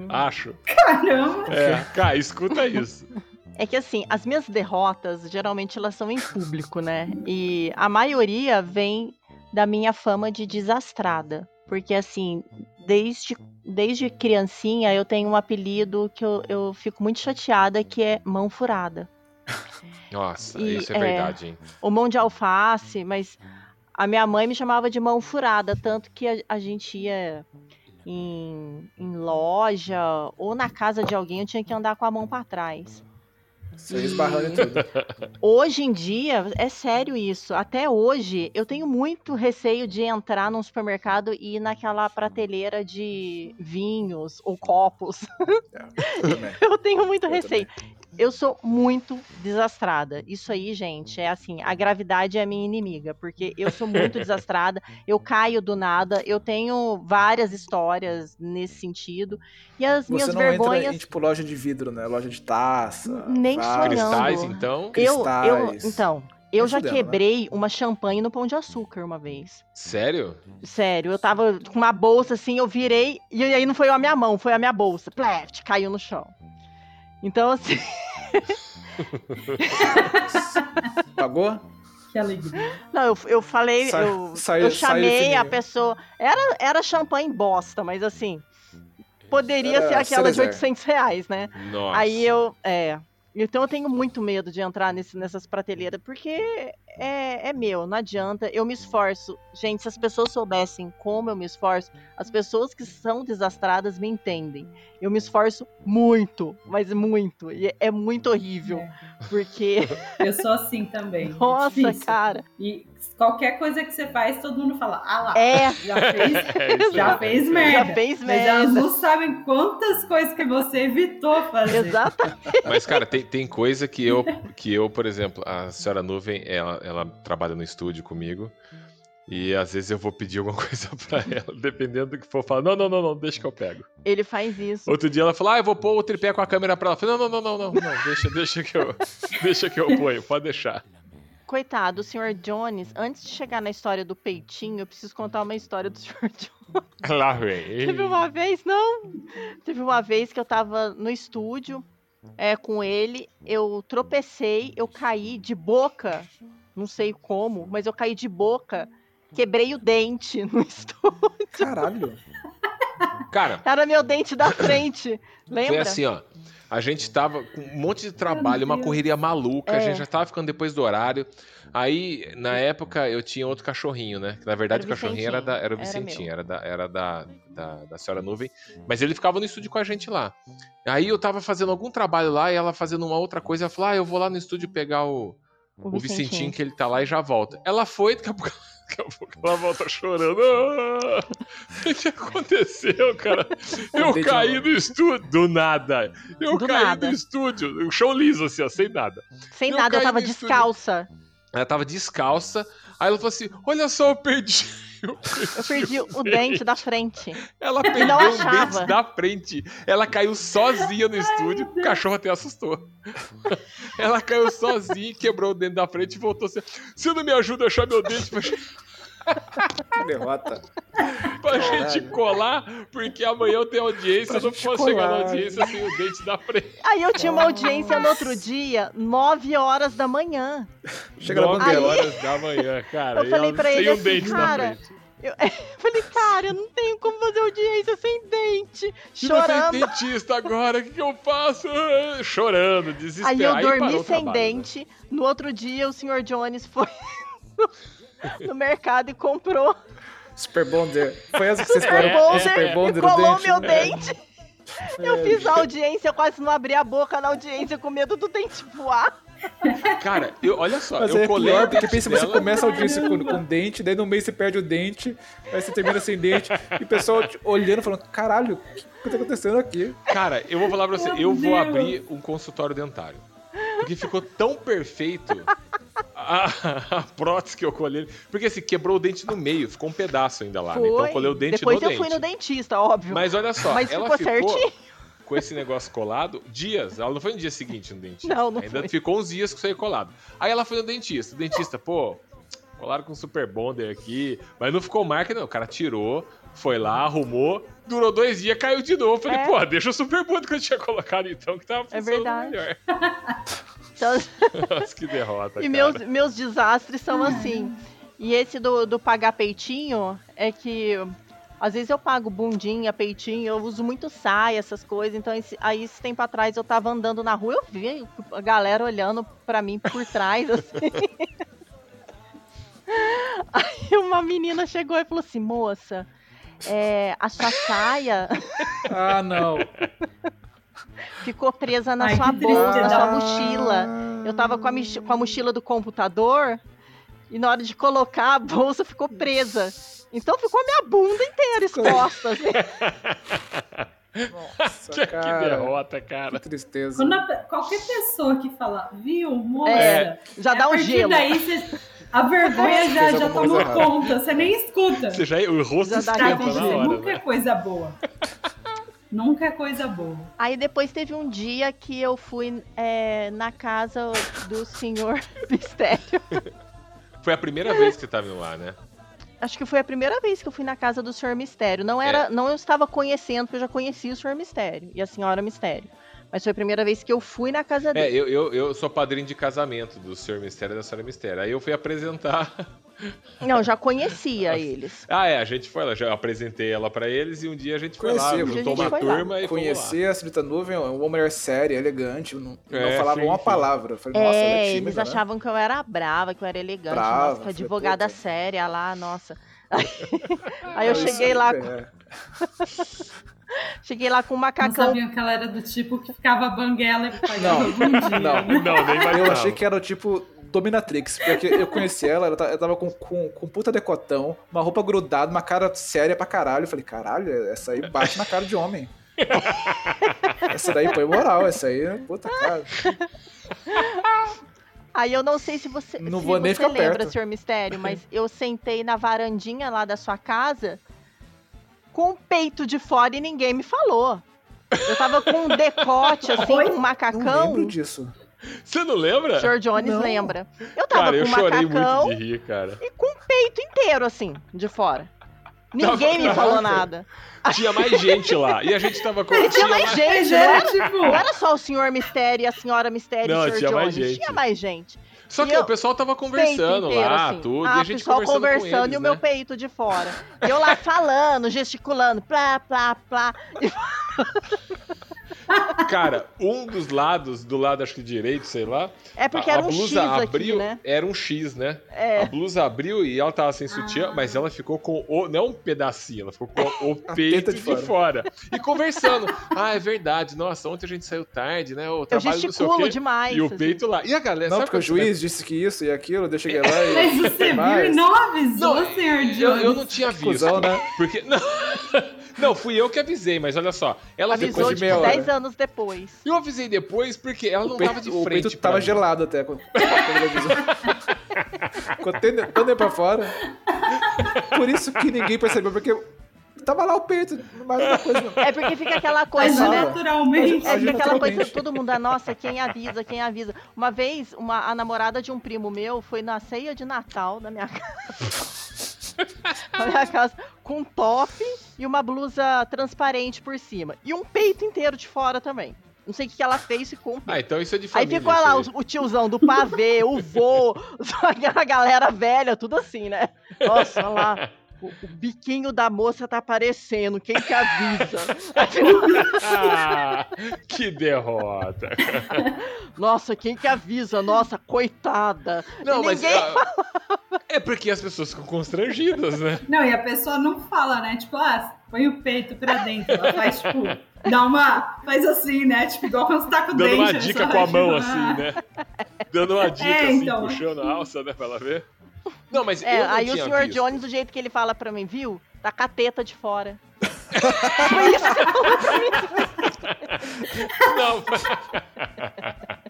Acho. Caramba! É, cara, escuta isso. É que assim, as minhas derrotas, geralmente elas são em público, né? E a maioria vem da minha fama de desastrada. Porque assim, desde, desde criancinha eu tenho um apelido que eu, eu fico muito chateada, que é mão furada. Nossa, E, isso é, é, verdade, hein? Ou mão de alface, mas a minha mãe me chamava de mão furada, tanto que a, a gente ia em, em loja ou na casa de alguém, eu tinha que andar com a mão pra trás. você esbarrando em tudo. Hoje em dia, é sério isso. Até hoje, eu tenho muito receio de entrar num supermercado e ir naquela prateleira de vinhos ou copos. Bem. Eu tenho muito Eu receio. Eu sou muito desastrada. Isso aí, gente, é assim, a gravidade é a minha inimiga, porque eu sou muito desastrada, eu caio do nada, eu tenho várias histórias nesse sentido. E as Você minhas não vergonhas. entra em tipo loja de vidro, né? Loja de taça. Nem sonhando. Cristais, então? Eu, eu, cristais. então, eu já né? quebrei uma champanhe no pão de açúcar uma vez. Sério? Sério, eu tava com uma bolsa assim, eu virei, e aí não foi a minha mão, foi a minha bolsa. Pleft, caiu no chão. Então, assim, Pagou? Que alegria. não, eu, eu falei, Sa- eu, saiu- eu chamei a pessoa. Era, era champanhe bosta, mas assim, poderia Era ser aquela de Cerezer. 800 reais, né? Nossa. Aí eu, é. Então eu tenho muito medo de entrar nesse, nessas prateleiras, porque é, é meu, não adianta. Eu me esforço. Gente, se as pessoas soubessem como eu me esforço, as pessoas que são desastradas me entendem. Eu me esforço muito, mas muito. E é- é muito horrível, É. porque, Eu sou assim também. é nossa, difícil. cara. E qualquer coisa que você faz, todo mundo fala, ah lá, É, já fez, É, já fez merda. já fez Mas elas merda. não sabem quantas coisas que você evitou fazer. Exatamente. Mas, cara, tem, tem coisa que eu, que eu, por exemplo, a senhora Nuvem, ela, ela trabalha no estúdio comigo. E às vezes eu vou pedir alguma coisa pra ela, dependendo do que for. Falar, não, não, não, não, deixa que eu pego. Ele faz isso. Outro dia ela falou, ah, eu vou pôr o tripé com a câmera pra ela. Eu falei, não, não, não, não, não, não, deixa, deixa que eu, deixa que eu ponho, pode deixar. Coitado, o Sr. Jones, antes de chegar na história do peitinho, eu preciso contar uma história do Sr. Jones. Lá vem. Teve uma vez, não. Teve uma vez que eu tava no estúdio é, com ele, eu tropecei, eu caí de boca, não sei como, mas eu caí de boca, quebrei o dente no estúdio. Caralho. Cara, Era meu dente da frente, lembra? Foi assim, ó. A gente tava com um monte de trabalho, uma correria maluca, a É. gente já tava ficando depois do horário. Aí, na época, eu tinha outro cachorrinho, né? Que, na verdade, Era o o cachorrinho era, da, era o Vicentinho, era era, da, era da, da, da Senhora Nuvem. Mas ele ficava no estúdio com a gente lá. Aí eu tava fazendo algum trabalho lá e ela fazendo uma outra coisa. Ela falou: Ah, eu vou lá no estúdio pegar o, o Vicentinho, que ele tá lá e já volta. Ela foi, daqui a pouco, daqui a pouco ela volta chorando. Ah, o que aconteceu, cara? Eu caí no- no estúdio. Do nada. Eu Do caí nada. no estúdio. O chão liso, assim, ó, sem nada. Sem Eu nada, eu tava no estúdio. Ela tava descalça. Aí ela falou assim: Olha só, eu perdi. Eu Eu perdi o dente da frente. Ela perdeu achava. dentes da frente. Ela caiu sozinha no estúdio. O cachorro até assustou. Ela caiu sozinha, quebrou o dente da frente e voltou assim: Você não me ajuda a achar meu dente derrota. pra gente colar? Porque amanhã eu tenho audiência. Pra Eu não posso chegar na audiência sem o dente da frente. Aí eu tinha uma audiência no outro dia, 9 horas da manhã. Chega na Nove bandeira. horas da manhã, cara. Eu falei pra sem ele assim, dente na cara, frente. Eu falei, cara, eu não tenho como fazer audiência sem dente. E você é Chorando. dentista agora, o que, que eu faço? Ah, Chorando, desesperado. Aí eu dormi o sem trabalho, né? dente. No outro dia, o senhor Jones foi no mercado e comprou Super Bonder. Foi essa que vocês Super? Bonder Super e Bonder, o colou dente. meu É. dente. Eu fiz a audiência, eu quase não abri a boca na audiência com medo do dente voar. Cara, eu, olha só, Mas eu é colei pior, porque pensa, você começa a audiência com, com dente, daí no meio você perde o dente, aí você termina sem dente, e o pessoal olhando, falando, caralho, o que tá acontecendo aqui? Cara, eu vou falar pra você, Meu eu vou Deus. abrir um consultório dentário. Porque ficou tão perfeito a, a prótese que eu colhei. Porque assim, quebrou o dente no meio, ficou um pedaço ainda lá. né? Então eu colei o dente Depois no eu dente. fui no dentista, óbvio. Mas olha só, Mas ela ficou ficou, certinho. com esse negócio colado dias. Ela não foi no dia seguinte no dentista. Não, não Ainda foi. ficou uns dias com isso aí colado. Aí ela foi no dentista. O dentista, pô, colaram com super bonder aqui. Mas não ficou marca, não. O cara tirou, foi lá, arrumou. Durou dois dias, caiu de novo. Falei, É. pô, deixa o super bonder que eu tinha colocado então, que tava É funcionando verdade. melhor. Então, Nossa, que derrota, e cara. meus, meus desastres são assim. E esse do, do pagar peitinho é que às vezes eu pago bundinha, peitinho, eu uso muito saia, essas coisas. Então, esse, aí esse tempo atrás eu tava andando na rua, eu vi a galera olhando pra mim por trás, assim. Aí uma menina chegou e falou assim, moça, é, a sua saia Ah, não. Ficou presa na Ai, sua que bolsa, na sua mochila. Eu tava com a, com a mochila do computador e na hora de colocar a bolsa ficou presa. Então ficou a minha bunda inteira exposta. assim. Nossa, Que, que cara. derrota, cara. Que tristeza. Quando a qualquer pessoa que fala, viu, moça, É, já dá a um gelo. daí você- a vergonha já, já tomou conta, você nem escuta. Você já, o rosto Já dá esquenta na você, hora, nunca é né? coisa boa. nunca é coisa boa. Aí depois teve um dia que eu fui é, na casa do senhor Mistério. Foi a primeira vez que você tava indo lá, né? Acho que foi a primeira vez que eu fui na casa do senhor Mistério. Não era, não eu estava conhecendo, porque eu já conhecia o senhor Mistério e a senhora Mistério. Mas foi a primeira vez que eu fui na casa É, dele. eu, eu, eu sou padrinho de casamento do Senhor Mistério e da Senhora Mistério. Aí eu fui apresentar. Não, eu já conhecia eles. Ah, é, a gente foi lá, já apresentei ela pra eles e um dia a gente foi lá, Conheci, juntou uma lá. turma e Conhecer a Senhorita Nuvem, uma mulher séria, elegante, não, não É, falava sim, uma sim. palavra. Eu falei, nossa, ela É, é eles tímida, né? achavam que eu era brava, que eu era elegante. Brava, nossa, que advogada séria lá, nossa. Aí eu cheguei lá, é. Cheguei lá com um Não macacão. sabiam que ela era do tipo que ficava banguela e pagava Não, não. Não, nem mais Eu achei que era tipo Dominatrix, porque eu conheci ela, ela ta- ela tava com, com, com puta decotão, uma roupa grudada, uma cara séria pra caralho. Eu falei, caralho, essa aí bate na cara de homem. essa daí põe moral, essa aí, puta cara. Aí eu não sei se você, Não se vou nem você ficar lembra, perto. senhor Mistério, mas eu sentei na varandinha lá da sua casa com o peito de fora e ninguém me falou. Eu tava com um decote, assim, Oi? com um Não macacão. lembro disso. Você não lembra? O senhor Jones Não. lembra. Eu tava Cara, eu com um chorei macacão muito de rir, cara. e com o peito inteiro, assim, de fora. Ninguém me Tava- falou nada. Tinha mais gente lá. E a gente tava com. E tinha mais gente, não Era era, tipo, não era só o senhor Mistério e a senhora Mistério Não, e o senhor tinha mais Jones. gente. Tinha mais gente. Só E que eu- o pessoal tava conversando inteiro, lá, assim. tudo. Ah, e a o gente pessoal conversando, conversando com eles, e o meu né? peito de fora. E eu lá falando, gesticulando, plá, plá, plá. Cara, um dos lados, do lado acho que direito, sei lá, É porque a, era a um X blusa aqui, abriu, né? era um X, né? É. A blusa abriu e ela tava sem sutiã, Ah. mas ela ficou com o. Não um pedacinho, ela ficou com o peito de, de fora. E conversando. Ah, é verdade. Nossa, ontem a gente saiu tarde, né? O Eu trabalho o gesticulo quê. demais. E o assim. peito lá. E a galera, Não, sabe porque o juiz disse que isso e aquilo, deixa eu cheguei lá e. Mas você viu e não avisou, Não, senhor Eu, Jones. eu não tinha visto. Cusão, né? Porque. Não, não, fui eu que avisei, mas olha só. Ela Avisou, ficou de tipo, meia hora. 10 anos depois. Eu avisei depois porque ela não O peito, tava de o frente. peito pra tava mim. gelado até quando, quando avisou. Quando pra fora. Por isso que ninguém percebeu, porque tava lá o peito, mais uma coisa. não. É porque fica aquela Mas coisa, né? naturalmente. É, fica aquela coisa, todo mundo, ah, nossa, quem avisa, quem avisa. Uma vez, uma, a namorada de um primo meu foi na ceia de Natal na minha casa. minha casa, com um top e uma blusa transparente por cima. E um peito inteiro de fora também. Não sei o que ela fez, ficou um peito. Ah, então isso é de Aí família. ficou isso lá aí. o, o tiozão do pavê, o vô, a galera velha, tudo assim, né? Nossa, olha lá. O, o biquinho da moça tá aparecendo, quem que avisa? Ah, que derrota. Nossa, quem que avisa? Nossa, coitada. Não, E mas. ninguém- ah, É porque as pessoas ficam constrangidas, né? Não, e a pessoa não fala, né? Tipo, ah, põe o peito pra dentro. Ela faz, tipo, dá uma. Faz assim, né? Tipo, igual quando você tá com o Dando dente. uma né? dica com a mão, tipo, assim, ah. né? Dando uma dica, É, assim, então. puxando a alça, né? Pra ela ver. Não, mas É, eu não aí o senhor visto. Jones, do jeito que ele fala pra mim, viu? Tá com a teta de fora. Foi isso que mim. Não,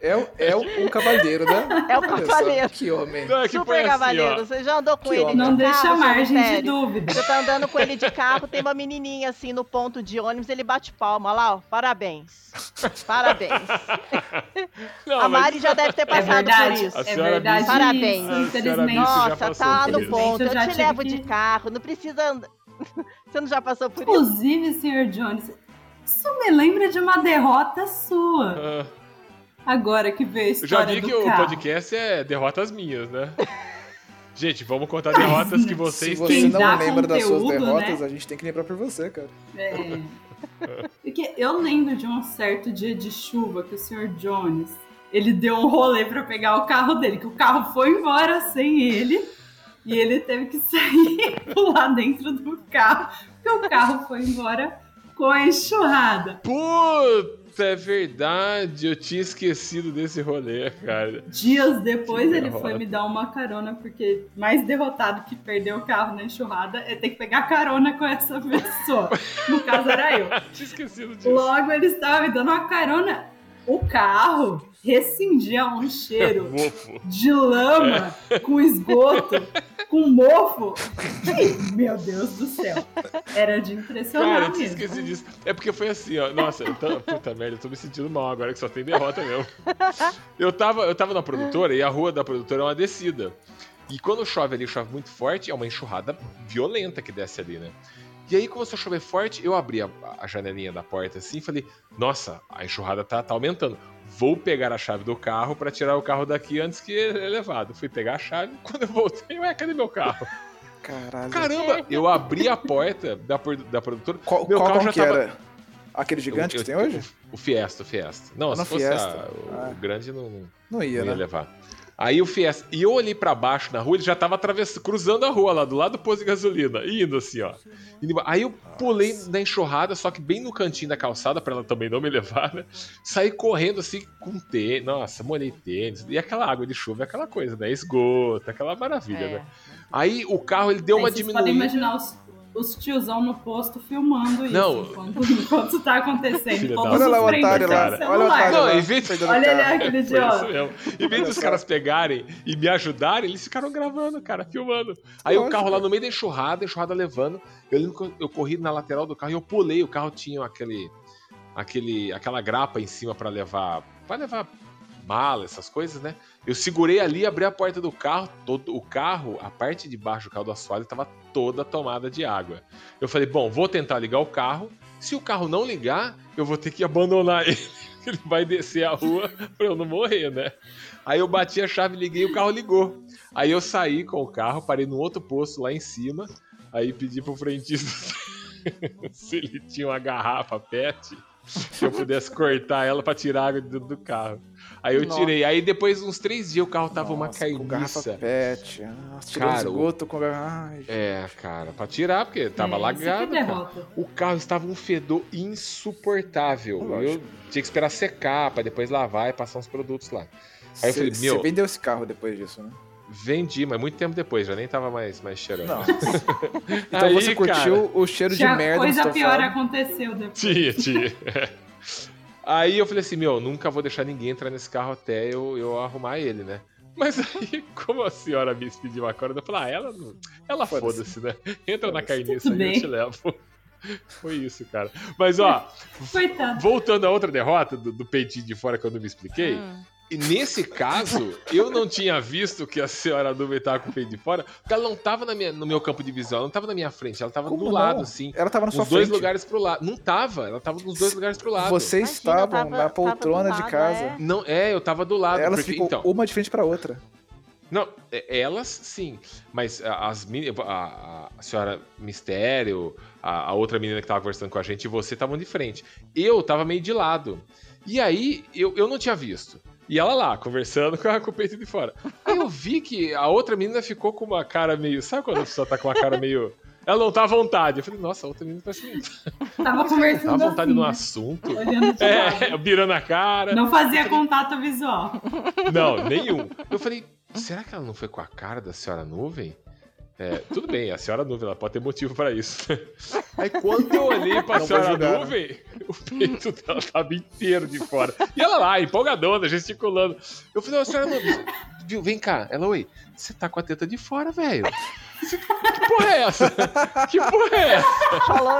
É, o- é o- um cavaleiro, né? É o cavaleiro. Que homem. não, é que Super assim, cavaleiro. ó. Você já andou com Que ele homem. de Não deixa carro, seu margem de dúvida. Você tá andando com ele de carro, tem uma menininha assim no ponto de ônibus, ele bate palma. Olha lá, ó, parabéns. Parabéns. Não, a mas- Mari já deve ter É passado por verdade, isso. A é verdade. Parabéns. isso, Infelizmente. Nossa, tá por no isso. ponto. Eu Eu te levo que- de carro, não precisa andar. Você não já passou por isso? Inclusive, senhor Jones, isso me lembra de uma derrota sua. Ah, Agora que veio a eu história já vi do que o carro. podcast é derrotas minhas, né? Gente, vamos contar derrotas que Se vocês você Quem têm. não lembra das suas conteúdo, derrotas, né? a gente tem que lembrar por você, cara. É. Porque eu lembro de um certo dia de chuva que o senhor Jones, ele deu um rolê pra pegar o carro dele, que o carro foi embora sem ele, e ele teve que sair pular dentro do carro, porque o carro foi embora com a enxurrada. Puta, é verdade. Eu tinha esquecido desse rolê, cara. Dias depois Que ele derrota. foi me dar uma carona, porque mais derrotado que perdeu o carro na enxurrada é ter que pegar carona com essa pessoa. No caso era eu. Tinha esquecido disso. Logo ele estava me dando uma carona. O carro rescindia um cheiro Mofo. de lama com esgoto, com mofo. Que, meu Deus do céu. Era de Cara, impressionar eu tinha esquecido disso. É porque foi assim, ó. Nossa, eu tô, puta merda, eu tô me sentindo mal agora que só tem derrota mesmo. Eu tava, eu tava na produtora e a rua da produtora é uma descida. E quando chove ali, chove muito forte, é uma enxurrada violenta que desce ali, né? E aí começou a chover forte, eu abri a, a janelinha da porta assim e falei: Nossa, a enxurrada tá, tá aumentando. Vou pegar a chave do carro pra tirar o carro daqui antes que ele é levado. Fui pegar a chave, quando eu voltei, ué, cadê meu carro? Caralho. Caramba, eu abri a porta da, da produtora. Qual, Meu qual carro já que tava- era? Aquele gigante Eu- que tem eu- hoje? O Fiesta, o Fiesta. Não, Ah, se fosse Fiesta. a- o, Ah. grande não, não Não ia, ia né? levar. Aí o Fiesta. E eu olhei pra baixo na rua, ele já tava atravessando, cruzando a rua lá, do lado do posto de gasolina, indo assim, ó. Aí eu pulei na enxurrada, só que bem no cantinho da calçada, pra ela também não me levar, né? Saí correndo assim com tênis. Nossa, molhei tênis. E aquela água de chuva é aquela coisa, né? Esgoto, aquela maravilha, É. né? Aí o carro, ele deu Aí uma vocês podem diminuída. imaginar os, os tiozão no posto filmando isso Não. enquanto, enquanto isso tá acontecendo. Olha lá o otário lá. Olha o otário Não, lá. em vez Olha o ele aquele idiota. Em vez Olha dos caras pegarem e me ajudarem, eles ficaram gravando, cara, filmando. Aí o Lógico. carro lá no meio da enxurrada, a enxurrada levando. Eu lembro que eu- eu corri na lateral do carro e eu pulei. O carro tinha aquele, aquele, aquela grapa em cima pra levar, para levar mala, essas coisas, né? Eu segurei ali, abri a porta do carro, todo o carro, a parte de baixo do carro do assoalho estava toda tomada de água. Eu falei, bom, vou tentar ligar o carro. Se o carro não ligar, eu vou ter que abandonar ele. Ele vai descer a rua pra eu não morrer, né? Aí eu bati a chave, liguei o carro ligou. Aí eu saí com o carro, parei num outro posto lá em cima. Aí pedi pro frentista se ele tinha uma garrafa PET Se eu pudesse cortar ela pra tirar a dentro do carro. Aí eu Nossa. tirei. Aí depois, uns três dias, o carro tava uma Nossa, Com garrafa carniça. pet. Nossa, tirou Cara, o- esgoto com garrafa. É, cara, pra tirar, porque tava É, lagado. O carro estava um fedor insuportável. Lógico. Eu tinha que esperar secar pra depois lavar e passar uns produtos lá. Aí eu Cê- falei, cê meu- vendeu esse carro depois disso, né? Vendi, mas muito tempo depois, já nem tava mais, mais cheirando. Não. Então Aí, você curtiu cara, o cheiro de merda coisa pior estofado. aconteceu depois. Tinha, tinha. Aí eu falei assim, meu, nunca vou deixar ninguém entrar nesse carro até eu, eu arrumar ele, né? Mas aí, como a senhora me pediu uma corda, eu falei, ah, ela, ela Foda-se. foda-se, né? Entra na carniça aí, eu te levo. Foi isso, cara. Mas, ó, Coitado. voltando a outra derrota do, do peitinho de fora que eu não me expliquei, Hum. E nesse caso, eu não tinha visto que a senhora nuvem tava com o peito de fora, porque ela não tava na minha- no meu campo de visão, ela não tava na minha frente, ela tava Como do não? lado, assim. Ela tava na sua Nos dois frente. lugares pro lado. Não tava, ela tava nos dois lugares pro lado. Vocês Imagina, estavam tava- na poltrona de lado, casa. é. Não, é, eu tava do lado. Elas porque, ficam então, uma de frente pra outra. Não, é- elas sim, mas a- as a, a senhora Mistério, a, a outra menina que tava conversando com a gente e você estavam de frente. Eu tava meio de lado. E aí eu, eu não tinha visto. E ela lá, conversando com, a, com o peito de fora. Aí eu vi que a outra menina ficou com uma cara meio. Sabe quando a pessoa tá com uma cara meio. Ela não tá à vontade. Eu falei, nossa, a outra menina que não Tava conversando tá à vontade assim, no né? assunto. Olhando. É, virando a cara. Não fazia contato visual. Não, nenhum. Eu falei, será que ela não foi com a cara da senhora nuvem? É, tudo bem, a senhora nuvem, ela pode ter motivo pra isso. Aí quando eu olhei pra Não senhora né? nuvem, o peito dela tava inteiro de fora. E ela lá, empolgadona, gesticulando. Eu falei, ô senhora nuvem, viu, vem cá. Ela, oi, você tá com a teta de fora, velho. Que porra é essa? Que porra é essa? Falou,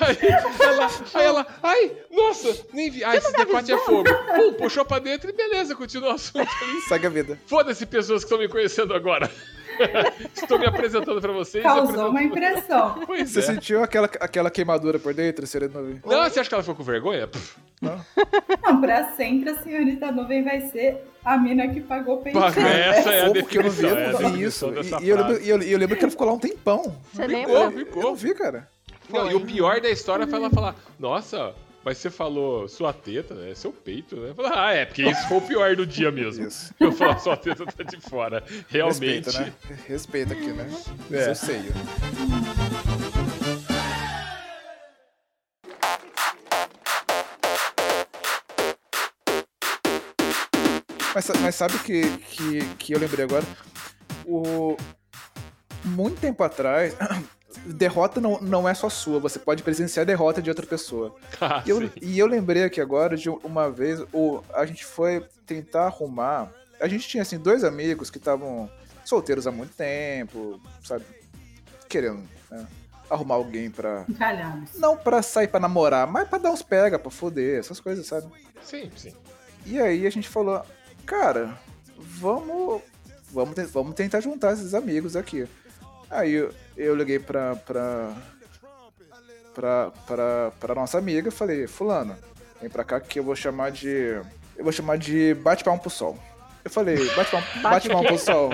Aí ela, aí ela, ai, nossa, nem vi. Ai, esse decote é fogo. Pum, puxou pra dentro e beleza, continua o assunto ali. Segue a vida. Foda-se pessoas que estão me conhecendo agora. Estou me apresentando pra vocês. Causou apresentando- uma impressão. Pois Você é. sentiu aquela, aquela queimadura por dentro, Sereno? Não, você acha que ela ficou com vergonha? Pff, Não, pra sempre a senhorita nuvem vai ser a mina que pagou o peixe. Paga essa é a porque eu não vi, definição. eu é não vi definição isso. E, e eu lembro, e eu, e eu lembro que ela ficou lá um tempão. Você Ficou, lembra? Eu ficou. não vi, cara. Não, e o pior da história foi ela falar: Nossa, mas você falou sua teta, né? Seu peito, né? Falei, ah, é, porque isso foi o pior do dia mesmo. Isso. Eu falar, sua teta tá de fora. Realmente. Respeita, né? Respeita aqui, né? É. Seu seio. Mas, mas sabe que, que, que eu lembrei agora? O... Muito tempo atrás, derrota não, não é só sua, você pode presenciar a derrota de outra pessoa. Ah, E eu, e eu lembrei aqui agora de uma vez, o, a gente foi tentar arrumar. A gente tinha assim dois amigos que estavam solteiros há muito tempo, sabe? Querendo né, arrumar alguém pra. Encalhados. Não pra sair pra namorar, mas pra dar uns pega, pra foder, essas coisas, sabe? Sim, sim. E aí a gente falou, cara, vamos. Vamos, vamos tentar juntar esses amigos aqui. Aí eu, eu liguei pra. pra. pra, pra, pra nossa amiga e falei, fulano, vem pra cá que eu vou chamar de. Eu vou chamar de bate palmo pro sol. Eu falei, bate palmo, bate palmo pro sol.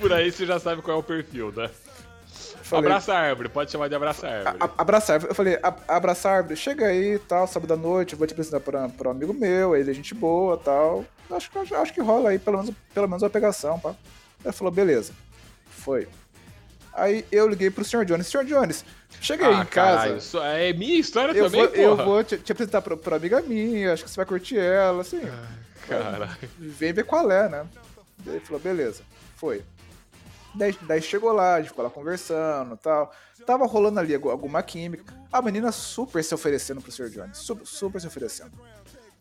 Por aí você já sabe qual é o perfil, né? Falei, Abraça a árvore, pode chamar de abraça a árvore. A- a- abraçar árvore. Eu falei, "A- abraçar árvore, chega aí e tal, sábado à noite, eu vou te apresentar pra, pra um amigo meu, ele é gente boa e tal. Acho, que- acho que rola aí, pelo menos, pelo menos uma pegação, pá. Ele falou, beleza. Foi. Aí eu liguei pro Sr. Jones. Sr. Jones, chega aí Ah, em casa. caralho, é minha história eu também, vou, eu vou te, te apresentar pra, pra amiga minha, acho que você vai curtir ela, assim. Caralho. Vem ver qual é, né? Daí ele falou, beleza. Foi. Daí, daí chegou lá, a gente ficou lá conversando e tal. Tava rolando ali algu- alguma química. A menina super se oferecendo pro Sr. Jones. Super, super se oferecendo.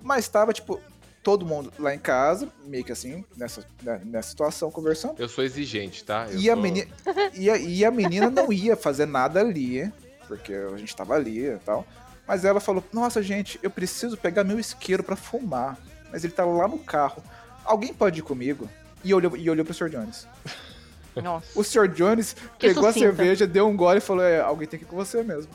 Mas tava, tipo, todo mundo lá em casa, meio que assim, nessa, né, nessa situação, conversando. Eu sou exigente, tá? Eu E a, menina, e, a, e a menina não ia fazer nada ali, porque a gente tava ali e tal. Mas ela falou: Nossa, gente, eu preciso pegar meu isqueiro pra fumar. Mas ele tá lá no carro. Alguém pode ir comigo? E olhou, e olhou pro Sr. Jones. Nossa. O Sr. Jones Que pegou a sucinta. cerveja, deu um gole e falou: É, alguém tem que ir com você mesmo.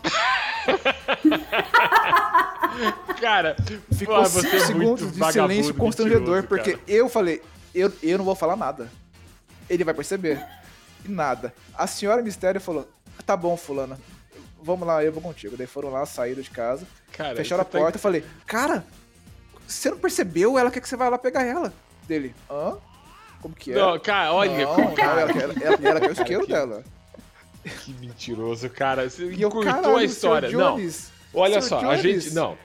Cara, Ficou 5 você é segundos de silêncio constrangedor, mentiroso, porque cara. eu falei: eu, eu não vou falar nada. Ele vai perceber. E nada. A senhora Mistério falou: Tá bom, Fulana. vamos lá, eu vou contigo. Daí foram lá, saíram de casa, Cara, fecharam a tá- porta. Eu falei, cara, você não percebeu? Ela quer que você vá lá pegar ela. Dele, hã? Como que é? Não, cara, olha, não, não, cara, ela, quer- ela, ela, ela quer o isqueiro que- dela. Que mentiroso, cara. Você E eu, encurtou caralho, a história. Não, olha Sr. só, a Jones. gente. Não.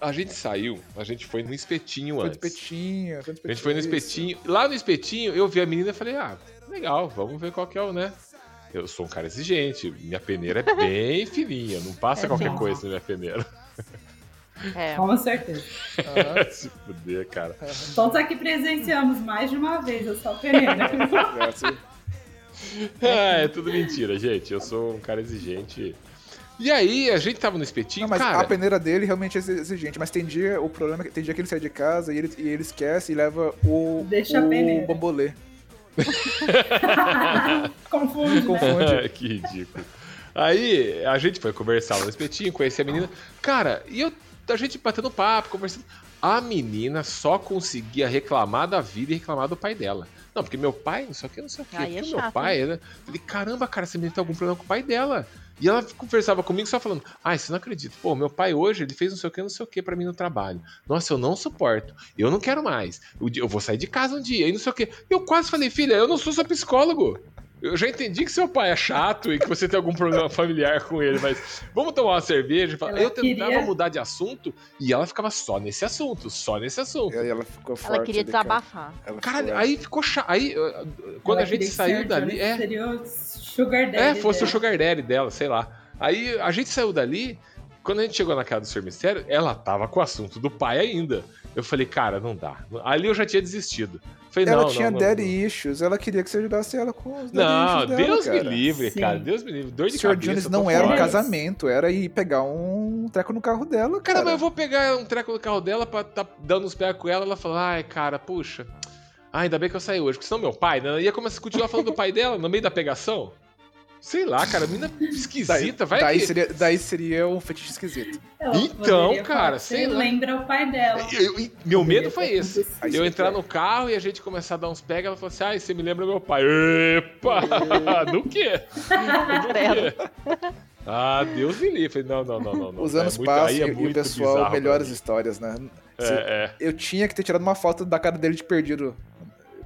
A gente saiu, a gente foi no espetinho Foi antes. espetinho, foi de A gente foi no espetinho. Lá no espetinho, eu vi a menina e falei, ah, legal, vamos ver qual que é o, né? Eu sou um cara exigente, minha peneira é bem fininha, não passa É qualquer coisa na minha peneira. É. Com certeza. Se fuder, cara. Todos aqui presenciamos mais de uma vez a sua peneira. É, é tudo mentira, gente. Eu sou um cara exigente. E aí, a gente tava no espetinho, Não, mas cara. a peneira dele realmente é exigente. Mas tem dia, o problema é que tem dia que ele sai de casa e ele, e ele esquece e leva o, Deixa a o bambolê. Confunde, né? Confunde. que ridículo. Aí a gente foi conversar no espetinho, conheci a menina. Cara, e eu, a gente batendo papo, conversando. A menina só conseguia reclamar da vida e reclamar do pai dela. Não, porque meu pai, não sei o que, não sei o que. Aí é porque meu chato, pai, né? Falei, caramba, cara, essa menina tem algum problema com o pai dela. E ela conversava comigo só falando, ai, você não acredita. Pô, meu pai hoje, ele fez não sei o que, não sei o que pra mim no trabalho. Nossa, eu não suporto. Eu não quero mais. Eu vou sair de casa um dia e não sei o que. Eu quase falei, filha, eu não sou seu psicólogo. Eu já entendi que seu pai é chato e que você tem algum problema familiar com ele, mas vamos tomar uma cerveja. e falar- Ela Eu tentava queria- mudar de assunto e ela ficava só nesse assunto, só nesse assunto. E aí ela ficou forte. Ela queria desabafar. Ela Caralho, aí ficou chato. Aí, uh, quando Ela a gente saiu dali. Jones É, Seria o Sugar Daddy. é, fosse o dela. Sugar Daddy dela, sei lá. Aí a gente saiu dali, quando a gente chegou na casa do Sr. Mistério, ela tava com o assunto do pai ainda. Eu falei, cara, não dá. Ali eu já tinha desistido. Falei, Ela não, tinha não, daddy não. issues, ela queria que você ajudasse ela com os Não, dela, Deus cara. me livre, Sim. cara. Deus me livre. Dor O de Sr. cabeça. Jones não era um fora. casamento, era ir pegar um treco no carro dela, cara. Cara, mas eu vou pegar um treco do carro dela pra tá dando os pés com ela. Ela fala, ai, cara, puxa. Ah, ainda bem que eu saí hoje, porque senão meu pai, né? Ia começar a continuar falando do pai dela no meio da pegação. Sei lá, cara, menina Daí, esquisita, vai daí, que... seria, daí seria um fetiche esquisito. Ela Então, cara, sei você lá. lembra o pai dela. Eu- eu- meu medo foi esse. Aí Eu entrar no carro e a gente começar a dar uns pega, ela falou assim: ai, você me lembra meu pai. Epa! Do quê? Do quê? Ah, Deus me livre. Falei, não, não, não, não. Os É anos muito- passam é e- o pessoal, melhores histórias, né? É, é. Eu tinha que ter tirado uma foto da cara dele de perdido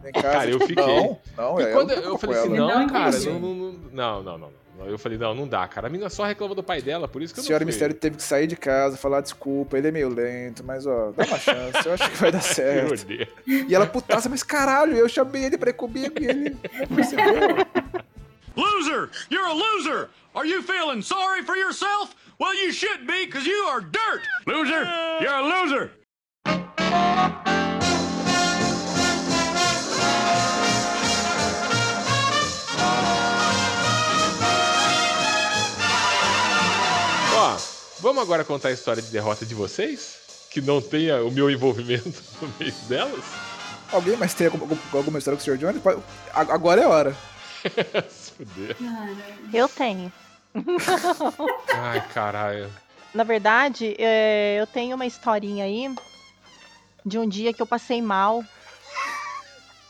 em casa. Cara, eu tipo, fiquei. Não, não, E é, quando eu, eu, não falei assim, ela. não, Não, cara, não, não, não, não, não, não. Eu falei, não, não dá, cara. A mina só reclama do pai dela, por isso que eu A senhora não fui. Mistério teve que sair de casa, falar desculpa, ele é meio lento, mas ó, dá uma chance, eu acho que vai dar Meu certo. Deus. E ela putaça, mas caralho, eu chamei ele pra ir comigo e ele não percebeu. Loser! You're a loser! Are you feeling sorry for yourself? Well, you should be, because you are dirt! Loser! You're a loser! Vamos agora contar a história de derrota de vocês? Que não tenha o meu envolvimento no meio delas? Alguém mais tem algum- algum- alguma história com o Sr. Jones? Agora é a hora. Fuder. Eu tenho. Ai, caralho. Na verdade, é, eu tenho uma historinha aí de um dia que eu passei mal.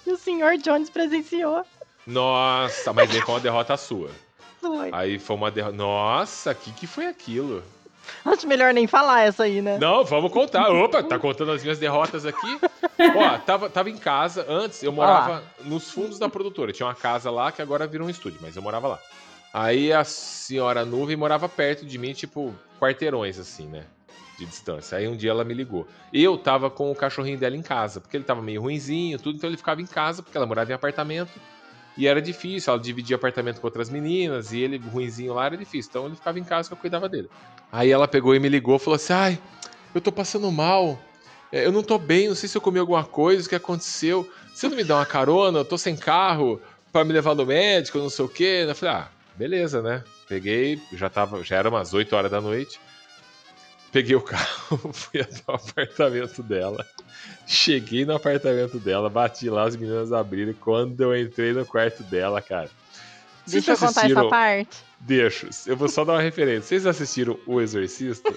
E o senhor Jones presenciou. Nossa, mas aí foi uma derrota sua. Foi. Aí foi uma derrota. Nossa, o que, que foi aquilo? Acho melhor nem falar essa aí, né? Não, vamos contar. Opa, tá contando as minhas derrotas aqui. Ó, tava, tava em casa. Antes, eu morava nos fundos da produtora. Tinha uma casa lá que agora virou um estúdio, mas eu morava lá. Aí a senhora Nuvem morava perto de mim, tipo, quarteirões, assim, né? De distância. Aí um dia ela me ligou. Eu tava com o cachorrinho dela em casa, porque ele tava meio ruinzinho, tudo, então ele ficava em casa, porque ela morava em apartamento. E era difícil, ela dividia apartamento com outras meninas, e ele, ruinzinho lá, era difícil. Então ele ficava em casa que eu cuidava dele. Aí ela pegou e me ligou falou assim: ai, eu tô passando mal. É, Eu não tô bem, não sei se eu comi alguma coisa, o que aconteceu. Você não me dá uma carona? Eu tô sem carro pra me levar no médico, não sei o quê. Eu falei, ah, beleza, né? Peguei, já, tava, já era umas 8 horas da noite. Peguei o carro, fui até o apartamento dela. Cheguei no apartamento dela, bati lá, as meninas abriram. Quando eu entrei no quarto dela, cara. Vocês Deixa eu contar essa parte. Deixa, eu vou só dar uma referência. Vocês assistiram O Exorcista?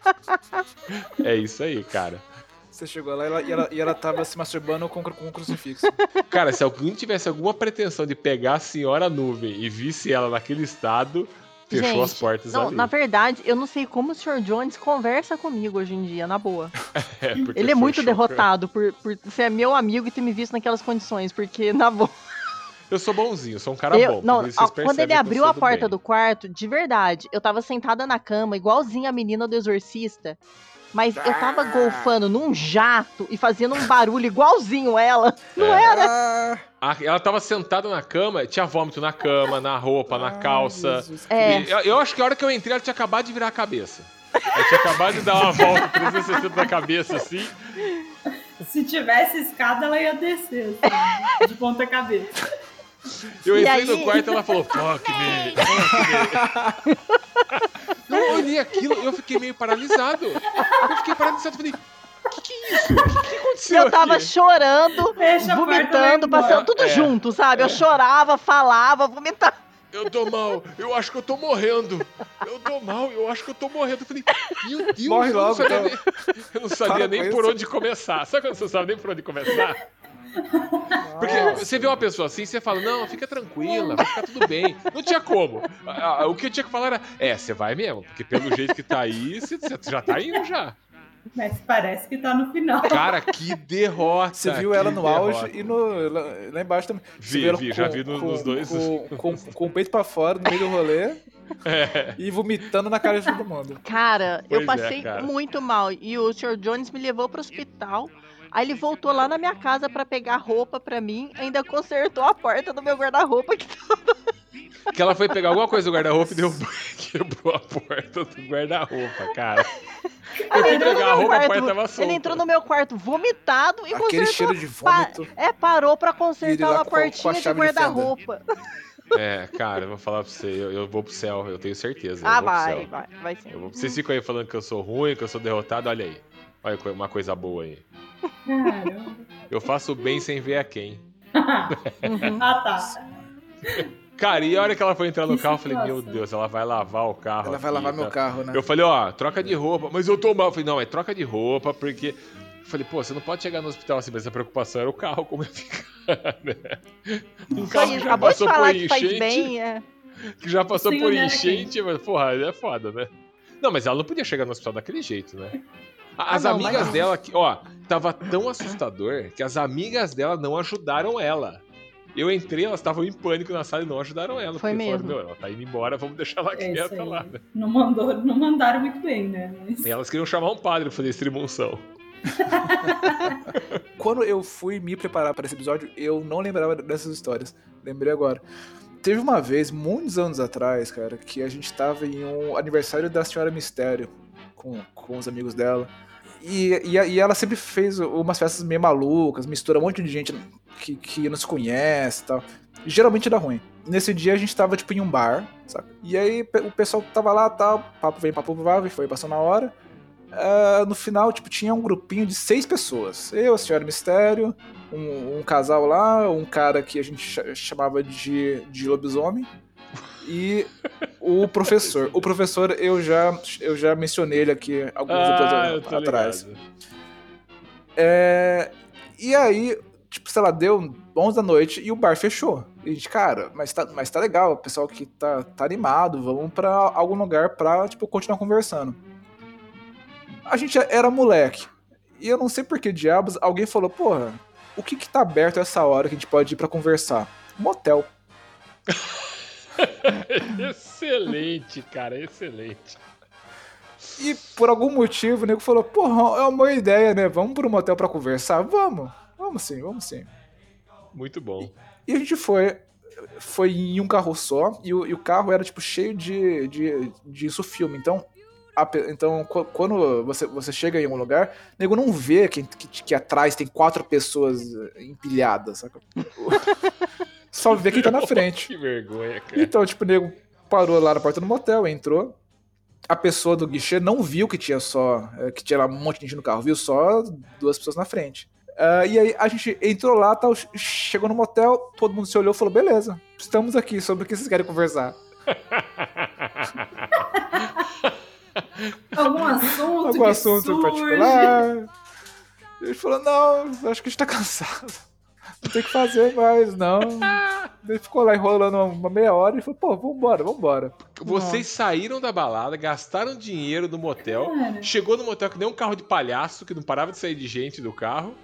é isso aí, cara. Você chegou lá e ela, e ela, e ela tava se masturbando com, com um crucifixo. Cara, se alguém tivesse alguma pretensão de pegar a senhora nuvem e visse ela naquele estado, Fechou Gente, as portas Não, ali. na verdade, eu não sei como o Sr. Jones conversa comigo hoje em dia, na boa. É, Ele é muito chocante. derrotado por, por ser meu amigo e ter me visto naquelas condições, porque, na boa. Eu sou bonzinho, sou um cara eu- bom. não, ó, quando ele abriu a porta bem. do quarto, de verdade, eu tava sentada na cama, igualzinha a menina do exorcista. Mas eu tava golfando num jato e fazendo um barulho igualzinho ela. Não É. era? Ah, Ah, ela tava sentada na cama, tinha vômito na cama, na roupa, na calça. É. Eu, eu acho que a hora que eu entrei, ela tinha acabado de virar a cabeça. Ela tinha acabado de dar uma volta 360 na cabeça, assim. Se tivesse escada, ela ia descer, assim, de ponta cabeça. Eu E entrei aí? no quarto e ela falou, fuck me, fuck me. Eu olhei aquilo e eu fiquei meio paralisado. Eu fiquei paralisado, falei, que que é isso? O que, que aconteceu Eu tava aqui? chorando, Fecha a porta, vai vomitando, passando tudo É. junto, sabe? Eu chorava, falava, vomitava. Eu tô mal, eu acho que eu tô morrendo. Eu tô mal, eu acho que eu tô morrendo. Eu falei, meu Deus, Morre eu não logo, sabia, então. nem, eu não sabia Para nem por isso. onde começar. Sabe quando você não sabe nem por onde começar? Porque Nossa. você vê uma pessoa assim, você fala, não, fica tranquila, vai ficar tudo bem. Não tinha como. O que eu tinha que falar era, é, você vai mesmo, porque pelo jeito que tá aí, você, já tá indo já. Mas parece que tá no final. Cara, que derrota. Você viu ela no derrota. auge e no, lá, lá embaixo também. Vi, vi, já vi no- nos dois. Com, com, com o peito pra fora, no meio do rolê, É. e vomitando na cara de todo mundo. Cara, Pois eu é, passei cara. muito mal. E o Sr. Jones me levou pro hospital. Aí ele voltou lá na minha casa pra pegar roupa pra mim, ainda consertou a porta do meu guarda-roupa que Que ela foi pegar alguma coisa do guarda-roupa e deu, quebrou a porta do guarda-roupa, cara. Eu fui Ele entrou no pegar a meu roupa, a quarto, porta tava solta. Ele entrou no meu quarto vomitado e Aquele consertou. cheiro de pa- vômito. É, parou pra consertar uma a- a portinha fenda. guarda-roupa. É, cara, eu vou falar pra você, eu, eu vou pro céu, eu tenho certeza. eu Ah, pro vai, céu. vai, vai sim. Eu vou- Vocês ficam aí falando que eu sou ruim, que eu sou derrotado, olha aí. Olha uma coisa boa aí. Caramba. Eu faço bem sem ver a quem. Ah, tá. Cara, e a hora que ela foi entrar no Que carro, eu falei, meu. Deus, ela vai lavar o carro. Ela vai aqui, lavar meu tá? carro, né? Eu falei, ó, troca de roupa, mas eu tô mal. Eu falei, não, é troca de roupa, porque. Eu falei, pô, você não pode chegar no hospital assim, mas a preocupação era o carro, como ia ficar, né? Um carro isso, que já passou por enchente, bem, é. que já passou por enchente, mas, porra, é foda, né? Não, mas ela não podia chegar no hospital daquele jeito, né? A- As Ah, não, amigas não. dela, que, ó, tava tão assustador que as amigas dela não ajudaram ela. Eu entrei, elas estavam em pânico na sala e não ajudaram ela. Foi porque falaram, mesmo. meu, ela tá indo embora, vamos deixar ela É quieta lá, né? Não, mandou, não mandaram muito bem, né? Mas... E elas queriam chamar um padre pra fazer extremunção. Quando eu fui me preparar para esse episódio, eu não lembrava dessas histórias. Lembrei agora. Teve uma vez, muitos anos atrás, cara, que a gente tava em um aniversário da Senhora Mistério com, com os amigos dela. E, e, e ela sempre fez umas festas meio malucas, mistura um monte de gente que, que não se conhece e tal. Geralmente dá ruim. Nesse dia a gente tava, tipo, em um bar, sabe? E aí o pessoal tava lá, tal, papo vem, papo vai, foi passando a hora. Ah, no final, tipo, tinha um grupinho de seis pessoas. Eu, a Senhora Mistério, um, um casal lá, um cara que a gente cha- chamava de, de lobisomem. E o professor. O professor, eu já, eu já mencionei ele aqui alguns Ah, episódios atrás. É, e aí, tipo, sei lá, deu 11 da noite e o bar fechou. E a gente, cara, mas tá, mas tá legal, o pessoal aqui tá, tá animado, vamos pra algum lugar pra, tipo, continuar conversando. A gente era moleque. E eu não sei por que diabos, alguém falou, porra, o que que tá aberto essa hora que a gente pode ir pra conversar? Motel. excelente, cara, excelente. E por algum motivo o nego falou, porra, é uma boa ideia, né? Vamos pro motel pra conversar? Vamos. Vamos sim, vamos sim. Muito bom. E a gente foi, foi em um carro só, e o, e o carro era, tipo, cheio de, de, de isso filme. Então, a então qu- quando você, você chega em um lugar, o nego não vê que, que, que atrás tem quatro pessoas empilhadas, saca? Só vê quem tá na frente. Que vergonha, cara. Então, tipo, o nego parou lá na porta do motel, entrou. A pessoa do guichê não viu que tinha só. eh, que tinha lá um monte de gente no carro, viu só duas pessoas na frente. Ah, e aí a gente entrou lá, tal, chegou no motel, todo mundo se olhou e falou: beleza, estamos aqui, sobre o que vocês querem conversar. Algum assunto Algum assunto surge. particular. E gente falou: não, acho que a gente tá cansado. Não tem o que fazer mais, não. Ele ficou lá enrolando uma meia hora e falou, pô, vambora, vambora. Vocês saíram da balada, gastaram dinheiro no motel, Cara. chegou no motel que nem um carro de palhaço, que não parava de sair de gente do carro.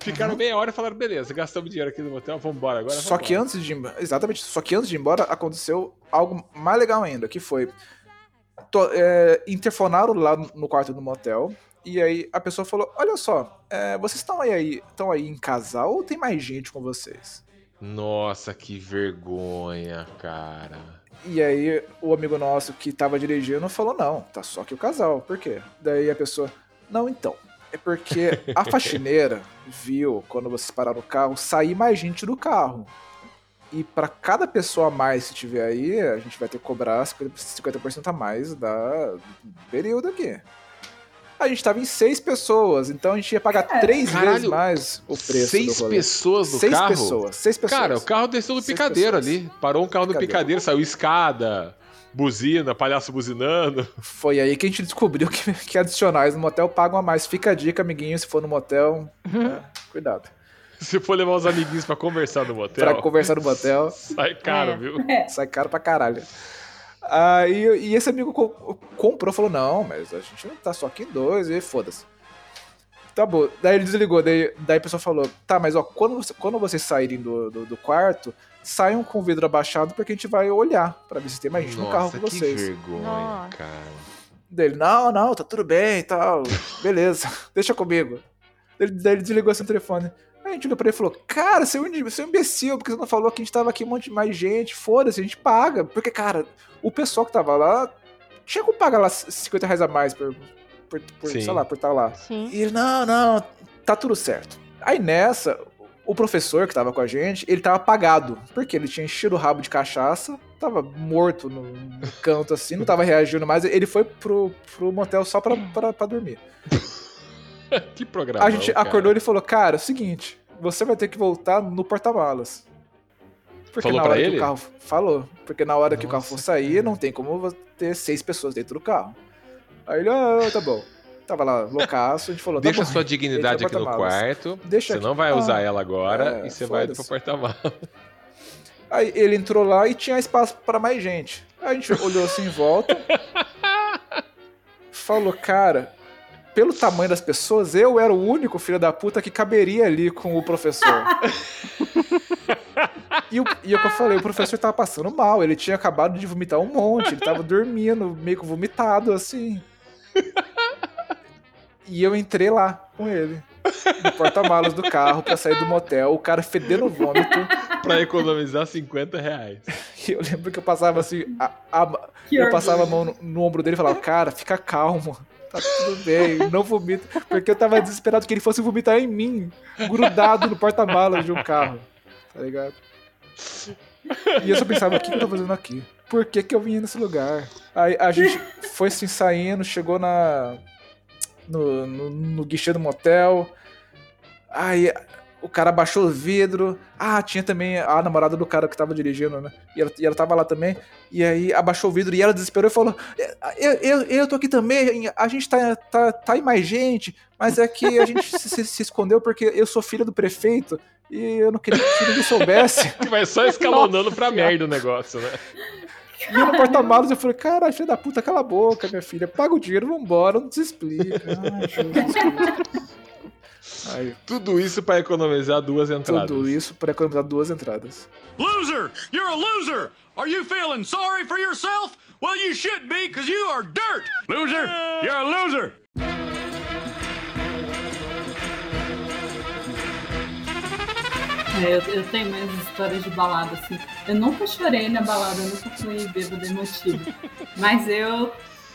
Ficaram meia hora e falaram, beleza, gastamos dinheiro aqui no motel, vambora agora. Só que vambora." antes de ir embora, exatamente, só que antes de ir embora aconteceu algo mais legal ainda, que foi to- é, interfonaram lá no quarto do motel e aí a pessoa falou, olha só, é, vocês estão aí, estão aí em casal ou tem mais gente com vocês? Nossa, que vergonha, cara. E aí o amigo nosso que tava dirigindo falou, não, tá só que o casal, por quê? Daí a pessoa, não, então, é porque a faxineira viu, quando vocês pararam o carro, sair mais gente do carro. E pra cada pessoa a mais que tiver aí, a gente vai ter que cobrar 50%, 50% a mais da, do período aqui. A gente tava em seis pessoas, então a gente ia pagar Cara, três vezes caralho, mais o preço Seis pessoas no seis carro? pessoas, seis pessoas. Cara, o carro desceu do picadeiro pessoas. ali. Parou um carro no Picadeiro. picadeiro, saiu escada, buzina, palhaço buzinando. Foi aí que a gente descobriu que, que adicionais no motel pagam a mais. Fica a dica, amiguinho, se for no motel, é, cuidado. Se for levar os amiguinhos pra conversar no motel, Pra conversar no motel, sai caro, É. viu? sai caro pra caralho. Aí, e esse amigo co- comprou, falou, não, mas a gente não tá só aqui em dois, e foda-se. Tá bom. Daí ele desligou, daí, daí a pessoa falou, tá, mas ó, quando, você- quando vocês saírem do, do, do quarto, saiam com o vidro abaixado porque a gente vai olhar pra ver se tem mais gente no carro Nossa, com que vocês. vergonha, Nossa. cara. Dele, não, não, tá tudo bem e tal. Beleza, deixa comigo. Ele, daí ele desligou assim o telefone. Aí a gente olhou pra ele e falou: Cara, você é, um, você é um imbecil, porque você não falou que a gente tava aqui um monte de mais gente, foda-se, a gente paga. Porque, cara, o pessoal que tava lá tinha como pagar lá 50 reais a mais por, por, por sei lá, por estar lá. Sim. E ele, não, não, tá tudo certo. Aí nessa, o professor que tava com a gente, ele tava apagado. Porque ele tinha enchido o rabo de cachaça, tava morto no, no canto assim, não tava reagindo mais. Ele foi pro, pro motel só pra, pra, pra dormir. que programa. A gente acordou e ele falou: Cara, é o seguinte, você vai ter que voltar no porta-malas. Porque Falou na pra hora que ele? o carro. Falou. Porque na hora que o carro Nossa, for sair, cara. não tem como ter seis pessoas dentro do carro. Aí ele, ah, tá bom. Tava lá, loucaço, a gente falou, Deixa tá a bom. sua dignidade aqui no quarto. Deixa Você aqui. não vai Ah, usar ela agora é, e você vai pro porta-malas. Aí ele entrou lá e tinha espaço pra mais gente. Aí a gente olhou assim em volta. falou, cara, pelo tamanho das pessoas, eu era o único filho da puta que caberia ali com o professor. e, o, e é o que eu falei, o professor tava passando mal, ele tinha acabado de vomitar um monte, ele tava dormindo, meio que vomitado, assim. E eu entrei lá com ele. No porta-malas do carro pra sair do motel, o cara fedendo vômito. pra economizar 50 reais. E eu lembro que eu passava assim, a- a- eu passava a mão no, no ombro dele e falava, cara, fica calmo, tá tudo bem, não vomita. Porque eu tava desesperado que ele fosse vomitar em mim, grudado no porta-malas de um carro, tá ligado? E eu só pensava, o que que eu tô fazendo aqui? Por que que eu vim nesse lugar? Aí a gente foi assim saindo, chegou na no, no, no guichê do motel, aí o cara baixou o vidro. Ah, tinha também a namorada do cara que tava dirigindo, né? E ela, e ela tava lá também. E aí abaixou o vidro e ela desesperou e falou: Eu, eu, eu tô aqui também, a gente tá, tá, tá aí mais gente, mas é que a gente se, se- se escondeu porque eu sou filha do prefeito e eu não queria que ninguém soubesse. Que vai só escalonando pra merda o negócio, né? E eu no porta-malas eu falei: Cara, filha da puta, cala a boca, minha filha, paga o dinheiro, vambora, não se explica. Ai, Jesus. Aí, Tudo isso pra economizar duas entradas. tudo isso pra economizar duas entradas. Loser! You're a loser! Are you feeling sorry for yourself? Well, you should be, because you are dirt! Loser! You're a loser! É, eu, eu tenho mais histórias de balada, assim. Eu nunca chorei na balada, eu nunca fui bêbado emotivo. Mas eu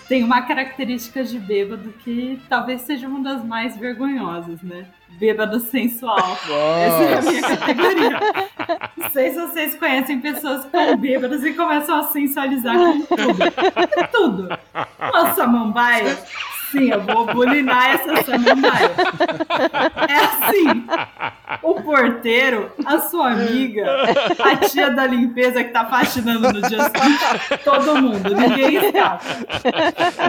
tenho uma característica de bêbado que talvez seja uma das mais vergonhosas, né? Bêbado sensual. Essa é a minha categoria. Não sei se vocês conhecem pessoas que estão bêbadas e começam a sensualizar com tudo. Tudo. Uma samambaia Sim, eu vou bulinar essa samambaia. É assim, o porteiro, a sua amiga, a tia da limpeza que tá faxinando no dia seguinte, todo mundo, ninguém escapa.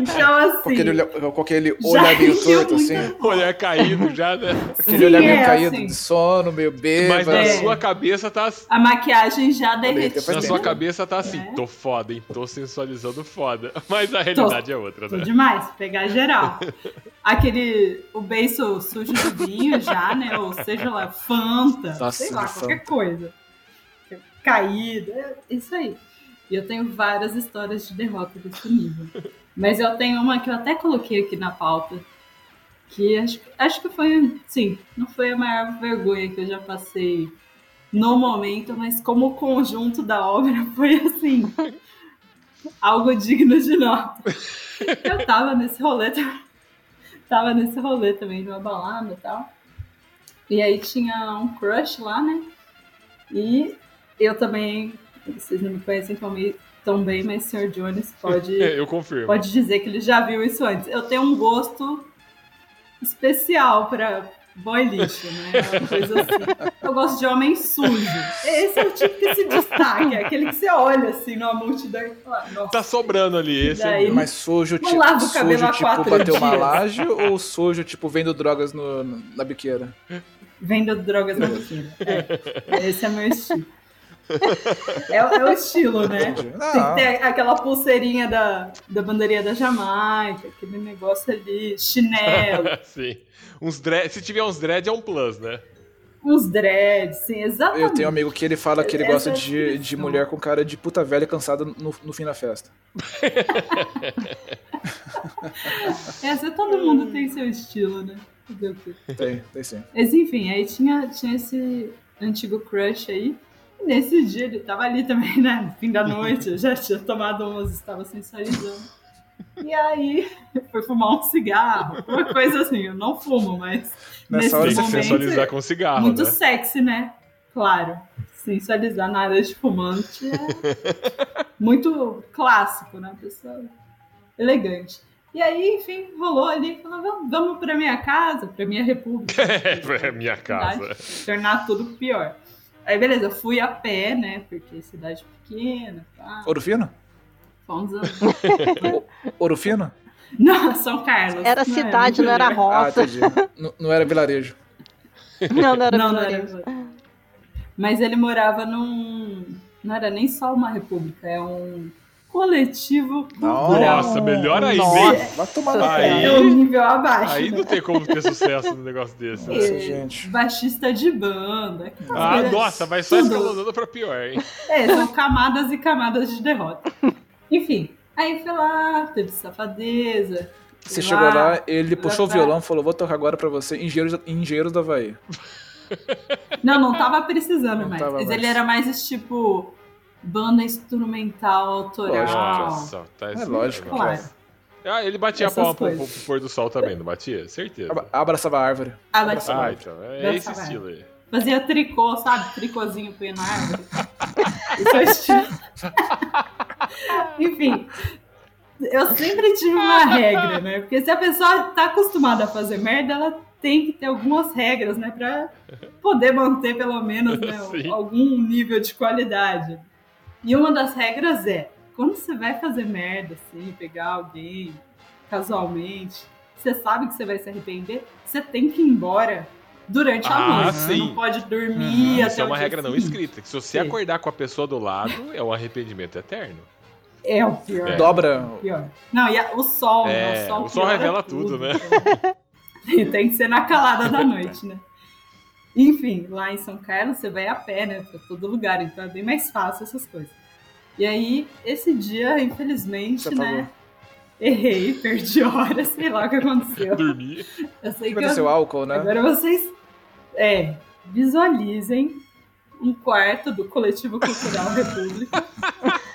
Então, Com assim, aquele, com aquele Já olhar meio torto, assim. Olhar caído já, né? Aquele Sim, olhar meio é, caído assim. de sono, meio Mas bêbado. na É. sua cabeça tá. a maquiagem já derretida. Na sua cabeça tá assim, É. tô foda, hein? Tô sensualizando foda. Mas a realidade é outra, Tô né? demais, pegar geral. Aquele, o beiço sujo de vinho já, né? Ou seja lá, Fanta, Nossa, sei lá, Fanta. qualquer coisa. Caída, é isso aí. E eu tenho várias histórias de derrota desse nível. Mas eu tenho uma que eu até coloquei aqui na pauta. Que acho, acho que foi, sim, não foi a maior vergonha que eu já passei no momento, mas como conjunto da obra foi assim. algo digno de nota. Eu tava nesse rolê, tam- tava nesse rolê também, numa balada e tal. E aí tinha um crush lá, né? E eu também, vocês não me conhecem tão, tão bem, mas o Sr. Jones pode, Eu confirmo. pode dizer que ele já viu isso antes. Eu tenho um gosto especial pra boy lixo, né? Uma coisa assim. Eu gosto de homem sujo. Esse é o tipo que se destaca, é aquele que você olha assim numa multidão e fala, nossa. Tá sobrando ali esse. Daí- Mas sujo, Não tipo, lava o cabelo sujo, tipo, quatro bater uma dias. laje ou sujo, tipo, vendo drogas no, na biqueira? Vendo drogas na biquíni. É. Esse é meu estilo. É, o- é o estilo, né? Tem que Não, ter aquela pulseirinha da, da bandeirinha da Jamaica, aquele negócio ali, chinelo, Sim. Uns dread, se tiver uns dread é um plus, né? uns dreads, sim, exatamente. eu tenho um amigo que ele fala que ele Essa gosta é a de, de definição. mulher com cara de puta velha cansada no, no fim da festa. Essa, todo mundo tem seu estilo, né? Tem, tem sim. Mas enfim, aí tinha, tinha esse antigo crush aí. Nesse dia ele tava ali também, né? No fim da noite, eu já tinha tomado umas, estava sensualizando. E aí, foi fumar um cigarro, uma coisa assim, eu não fumo, mas Nessa hora Tem você momento, sensualizar com cigarro, muito né? sexy, né? Claro, sensualizar na área de fumante é muito clássico, né? Pessoa elegante. E aí, enfim, rolou ali, falou, vamos, vamos pra minha casa, pra minha república. É minha casa. tornar tudo pior. Aí, beleza, eu fui a pé, né? Porque cidade pequena, pá. Ouro fino? Fomos a... Ouro fino? Não, São Carlos. Era Não é cidade, muito não era. Ah, roça. entendi. N- não era vilarejo. Não, não era Não, não vilarejo. era. Mas ele morava num. Não era nem só uma república, é um coletivo cultural. Nossa, melhor ainda, Nossa. hein? Vai tomar no Aí- É um nível abaixo. Aí não tem como ter sucesso num negócio desse. né? Nossa, É, gente. Baixista de banda. Ah, nossa, vai só tudo. escalonando pra pior, hein? É, são camadas e camadas de derrota. Enfim, aí foi lá, teve safadeza. Você foi chegou lá, ele puxou o violão e falou: Vou tocar agora pra você, Engenheiros, Engenheiros da Havaí. Não, não tava precisando Não mais. tava mas mais. ele era mais esse tipo banda instrumental autoral. Nossa, tá É esse lógico. negócio. Claro. Ah, ele batia a Essas palma pro, pro pôr do sol também, não batia? Certeza. Abra- Abraçava a árvore. Ah, mas Ah, então, é Dessa esse estilo aí. fazia tricô, sabe? Tricôzinho punha na árvore. Isso é estilo. Enfim. Eu sempre tive uma regra, né? Porque se a pessoa tá acostumada a fazer merda, ela tem que ter algumas regras, né? Pra poder manter pelo menos né, algum nível de qualidade. E uma das regras é, quando você vai fazer merda, assim, pegar alguém casualmente, você sabe que você vai se arrepender, você tem que ir embora durante a Ah, noite. Você sim. não pode dormir até Isso é o uma dia regra não seguinte. escrita. Que se você Sim. acordar com a pessoa do lado, é um arrependimento eterno. É o pior. É. Dobra. o pior. Não, e a- o sol, né? É, O sol, o sol revela tudo, né? Tem que ser na calada da noite, né? Enfim, lá em São Carlos você vai a pé, né? Pra todo lugar, então é bem mais fácil essas coisas. E aí, esse dia, infelizmente, né? Errei, perdi horas, sei lá o que aconteceu. Dormir. Eu sei que Ofereceu eu, álcool, né? agora vocês é, visualizem um quarto do Coletivo Cultural República.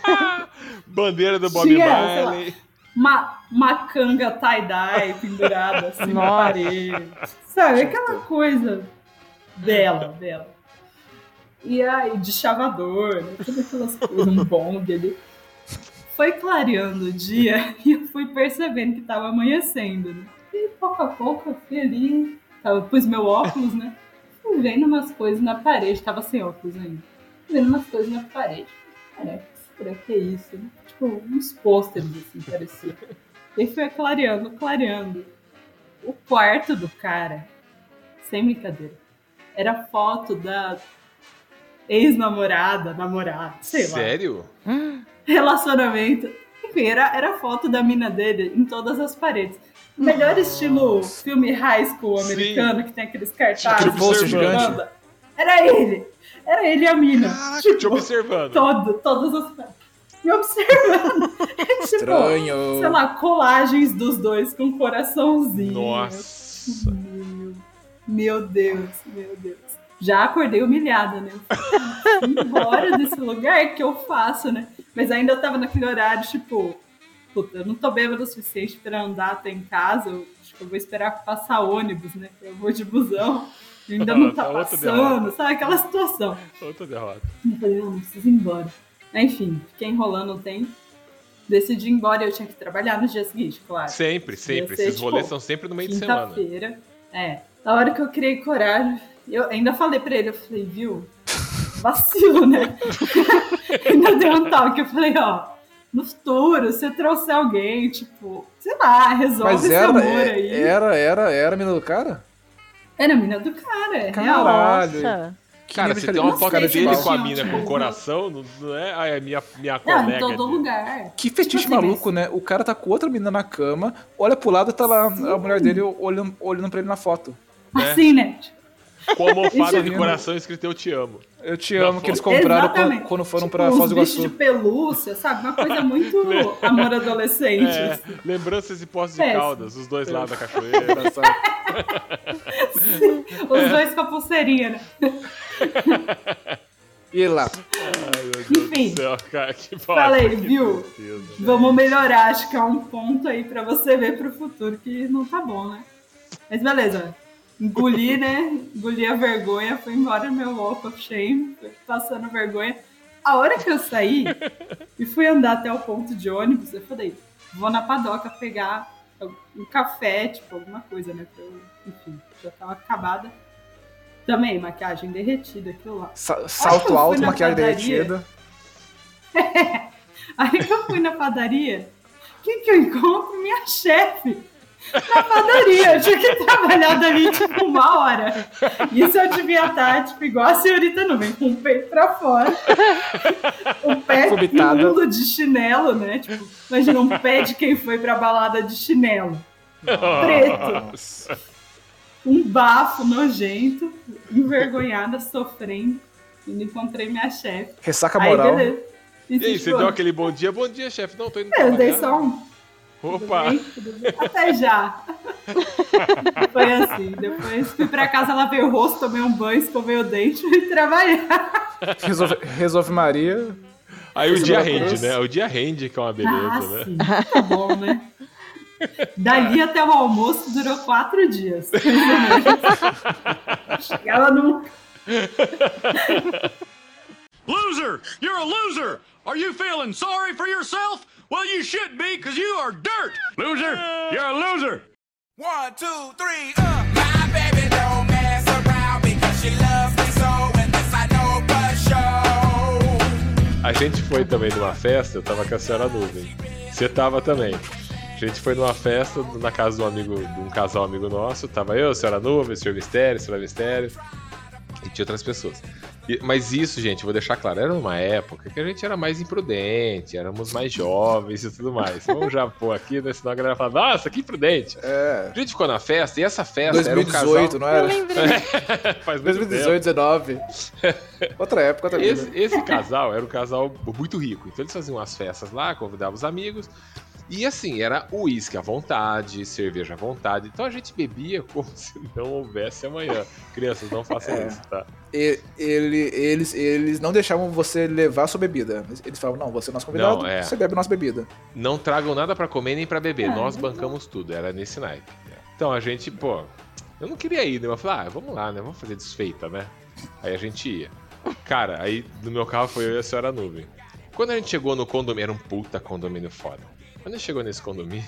Bandeira do Bob Tinha. Marley. uma, uma canga tie-dye pendurada assim na Nossa. parede. Sabe, aquela coisa dela, dela. E aí, de chavador, né? Aquelas coisas, um bong ali. Foi clareando o dia e eu fui percebendo que tava amanhecendo, né? E pouco a pouco eu fui ali, tava, pus meu óculos, né? Vendo umas coisas na parede, tava sem óculos ainda. Vendo umas coisas na parede. Caraca, será que é isso? né? Tipo, uns pôsteres assim, parecia. E foi clareando, clareando. O quarto do cara, sem brincadeira, era foto da ex-namorada, namorada, sei lá Sério? relacionamento. Enfim, era, era foto da mina dele em todas as paredes. Melhor estilo filme high school Sim. americano, que tem aqueles cartazes. De gigante. banda. Era ele. Era ele e a mina. Caraca, tipo, te observando. todo, todas as paredes. Me observando. É, tipo, Estranho. sei lá, colagens dos dois com coraçãozinho. Nossa. Meu, Deus, meu Deus. Já acordei humilhada, né? Eu falei, "Fui embora desse lugar, o que eu faço, né? Mas ainda eu tava naquele horário, tipo, puta, eu não tô bêbado o suficiente pra andar até em casa. Eu, acho que eu vou esperar passar ônibus, né? Eu vou de busão. e Ainda não tá outra passando, sabe? Aquela situação. Outra derrota. Eu falei, não, não preciso ir embora. Enfim, fiquei enrolando um tempo. Decidi ir embora e eu tinha que trabalhar no dia seguinte, claro. Sempre, sempre. ser, Esses tipo, rolês são sempre no meio de semana. Quinta-feira. É. Na hora que eu criei coragem, eu ainda falei pra ele, eu falei, viu? Vacilo, né? ainda deu um toque. Eu falei, ó, no futuro, se eu trouxer alguém, tipo, sei lá, resolve Mas esse era, amor é- aí. era, era, era a mina do cara? Era a mina do cara, é real. Caralho. Nossa. Que Cara, você tem uma foto dele com a mina com coração, não, é? Ah, é minha, minha Não, colega. em todo de- lugar. Que fetiche Tipo assim, maluco, né? O cara tá com outra menina na cama, olha pro lado e tá lá a mulher dele olhando, olhando pra ele na foto. É. Assim, né? Com a almofada de coração escrito Eu Te Amo. Eu te amo, que eles compraram Exatamente. quando, foram tipo, pra Foz do Iguaçu. de pelúcia, sabe? Uma coisa muito amor adolescente. É, assim. lembranças e postos de caldas, os dois lados da cachoeira. Engraçado. Os dois com a pulseirinha, né? E lá. Ai, meu Deus Enfim. do céu, cara, que Falei, que viu? tristeza. Vamos melhorar, acho que é um ponto aí pra você ver pro futuro que não tá bom, né? Mas beleza. Engoli, né? Engoli a vergonha, fui embora meu of shame, passando vergonha. A hora que eu saí e fui andar até o ponto de ônibus, eu falei, vou na padoca pegar um café, tipo, alguma coisa, né? Eu, enfim, já tava acabada. Também, maquiagem derretida, aquilo lá. Sa- salto alto, maquiagem padaria. derretida. Aí que eu fui na padaria, o que, que eu encontro? Minha chefe. Na padaria, eu tinha que trabalhar dali tipo uma hora. Isso eu devia estar, tipo, igual a senhorita nuvem, com o peito pra fora. O pé imundo de chinelo, né? Tipo, imagina um pé de quem foi pra balada de chinelo. Preto. Um bafo nojento, envergonhada, sofrendo. E não encontrei minha chefe. Ressaca Aí, moral. beleza. E aí, você deu aquele bom dia? Bom dia, chefe. Não, tô indo é, eu dei só um. Tudo Opa! bem? Tudo bem? Até já. Foi assim. Depois fui pra casa, lavei o rosto, tomei um banho, escovei o dente e fui trabalhar. Resolve, resolve Maria. Aí o Esse dia rende, né? O dia rende, que é uma beleza, ah, né? sim. Tá bom, né? Dali até o almoço durou quatro dias. Chegava num. Loser! You're a loser! Are you feeling sorry for yourself? Well, you should be, because you are dirt! Loser! You're a loser! One, two, three, uh. My baby don't mess around because she loves me so, and this I know for sure. A gente foi também numa festa, eu tava com a senhora nuvem. Você tava também. A gente foi numa festa na casa de um amigo, de um casal amigo nosso. Tava eu, a senhora nuvem, o senhor mistério, a senhora mistério. E tinha outras pessoas. E- mas isso, gente, vou deixar claro, era numa época que a gente era mais imprudente, éramos mais jovens e tudo mais. Vamos já pôr aqui, né? Senão a galera fala, nossa, que imprudente. É. A gente ficou na festa e essa festa era um 2018, casal. não Eu era? lembrei. Faz muito tempo. 2018, 19. Outra época também. Esse, né? esse casal era um casal muito rico. Então eles faziam as festas lá, convidavam os amigos. E assim, era uísque à vontade, cerveja à vontade. Então a gente bebia como se não houvesse amanhã. Crianças, não façam É. isso, tá? E- ele- eles, eles não deixavam você levar sua bebida. Eles falavam, não, você é nosso convidado, Não, é. você bebe nossa bebida. Não tragam nada pra comer nem pra beber. Ah, Nós bancamos tudo. Era nesse naipe. Então a gente, pô, eu não queria ir, né? Eu falei, ah, vamos lá, né? Vamos fazer desfeita, né? Aí a gente ia. Cara, aí no meu carro foi eu e a senhora nuvem. Quando a gente chegou no condomínio, era um puta condomínio foda. Quando chegou nesse condomínio,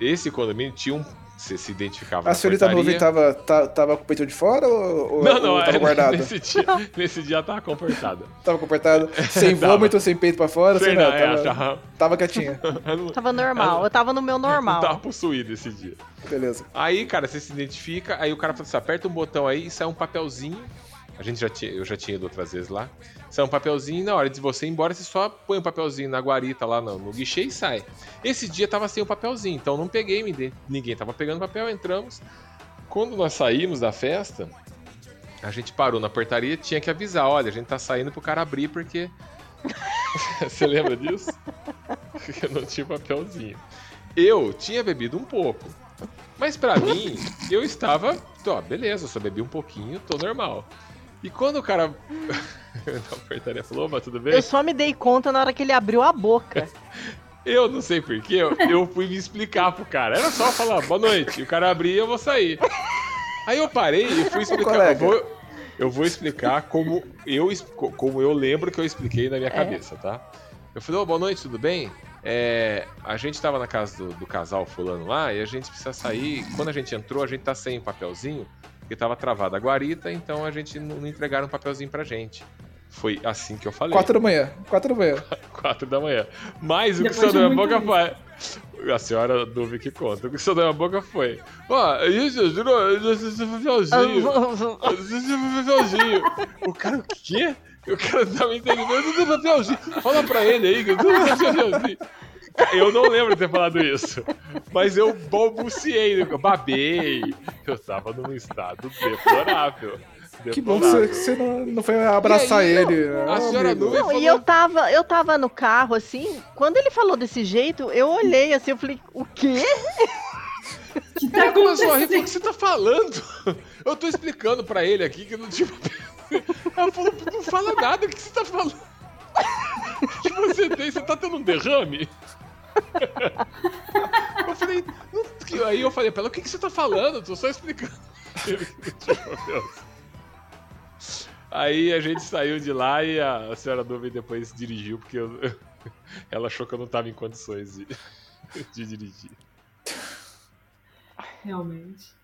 esse condomínio tinha um. Você se identificava. A senhorita nuvem tava, tá- tava com o peito de fora ou, ou- Não, ou não, tava é, guardada? nesse dia, nesse dia tava comportada. Tava comportada? Sem vômito, sem peito pra fora? Sei Sem não, nada, é, tava, tava, tava quietinha. não, Tava normal, eu tava no meu não tava normal. possuído esse dia. Beleza. Aí, cara, você se identifica, aí o cara fala assim: aperta um botão aí e sai um papelzinho. A gente já tinha, eu já tinha ido outras vezes lá. Sai um papelzinho e na hora de você ir embora, você só põe um papelzinho na guarita lá no, no guichê e sai. Esse dia tava sem o papelzinho, então não peguei, ninguém tava pegando papel, entramos. Quando nós saímos da festa, a gente parou na portaria e tinha que avisar: olha, a gente tá saindo pro cara abrir porque. você lembra disso? Eu não tinha papelzinho. Eu tinha bebido um pouco. Mas pra mim, eu estava. Ó, beleza, só bebi um pouquinho, tô normal. E quando o cara da portaria falou, opa, tudo bem? Eu só me dei conta na hora que ele abriu a boca. Eu não sei porquê, eu, eu fui me explicar pro cara. Era só falar, boa noite. E o cara abria e eu vou sair. Aí eu parei e fui explicar. Eu vou, eu vou explicar como eu, como eu lembro que eu expliquei na minha É. cabeça, tá? Eu falei, ô, boa noite, tudo bem? É, a gente tava na casa do, do casal fulano lá e a gente precisa sair. Quando a gente entrou, a gente tá sem o papelzinho, porque tava travada a guarita, então a gente não, entregaram um papelzinho pra gente. Foi assim que eu falei. Quatro da manhã. Quatro da manhã. 4 da manhã. Mas o que saiu da minha boca foi. A senhora Duve que conta. O que saiu da minha boca foi. Ó, isso, juro, esse papelzinho. Esse papelzinho. O cara, o quê? O cara não tava entendendo. Esse papelzinho. Fala pra ele aí que eu tô papelzinho. Eu não lembro de ter falado isso. Mas eu balbuciei, eu babei. Eu tava num estado deplorável. Que bom que você, Deplorável. não, não foi abraçar aí, ele. não, a Ah, senhora. Nuvem Não, falou- e eu tava, eu tava no carro, assim, quando ele falou desse jeito, eu olhei assim, eu falei, o quê? que tá Ele começou a rir, falou, o acontecendo? que você tá falando? Eu tô explicando pra ele aqui que não tinha. Ela falou, não fala nada, o que você tá falando? O que você tem? Você tá tendo um derrame? Eu falei, não, aí eu falei pra ela, o que, que você tá falando? Tô só explicando. Aí a gente saiu de lá e a, a senhora Nuvem depois dirigiu, porque eu- ela achou que eu não tava em condições de, de dirigir. Realmente.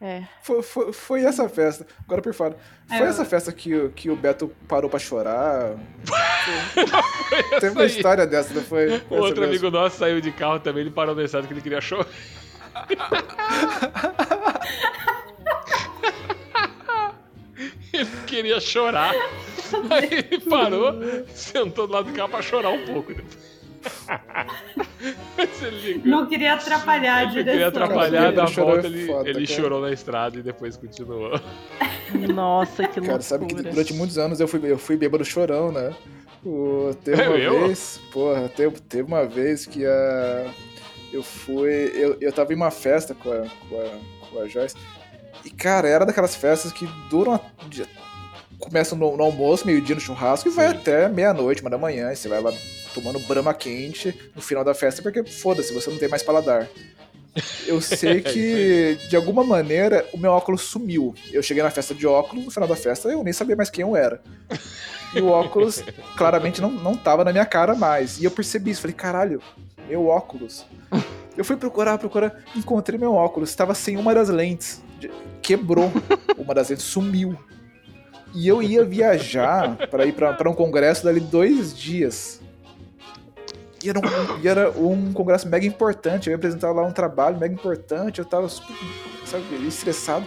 É. Foi, foi, foi essa festa. Agora por fora. Foi É, essa festa que, o- que o Beto parou pra chorar? Teve uma aí. história dessa, não foi? Foi O outro mesmo. amigo nosso saiu de carro também, ele parou na estrada que ele queria chorar. ele queria chorar. Aí ele parou, sentou do lado do carro pra chorar um pouco. Não queria atrapalhar direção. queria atrapalhar, Ele da chorou volta é ele, foda, ele chorou na estrada e depois continuou. Nossa, que loucura. Cara, sabe que durante muitos anos eu fui, eu fui bêbado chorão, né? Teve uma É eu? vez, porra, teve, teve uma vez que a, eu fui. Eu, eu tava em uma festa com a, com, a, com a Joyce. E, cara, era daquelas festas que duram. a- Começam no, no almoço, meio-dia no churrasco e vai Sim. até meia-noite, uma da manhã. E você vai lá tomando brama quente no final da festa, porque foda-se, você não tem mais paladar. Eu sei que, de alguma maneira, o meu óculos sumiu. Eu cheguei na festa de óculos, no final da festa eu nem sabia mais quem eu era. E o óculos claramente não, não tava na minha cara mais. E eu percebi isso, falei, caralho, meu óculos. Eu fui procurar, procurar, encontrei meu óculos, estava sem uma das lentes. Quebrou uma das lentes, sumiu. E eu ia viajar para ir para um congresso dali dois dias. E era, um, e era um congresso mega importante. Eu ia apresentar lá um trabalho mega importante. Eu tava super sabe, estressado.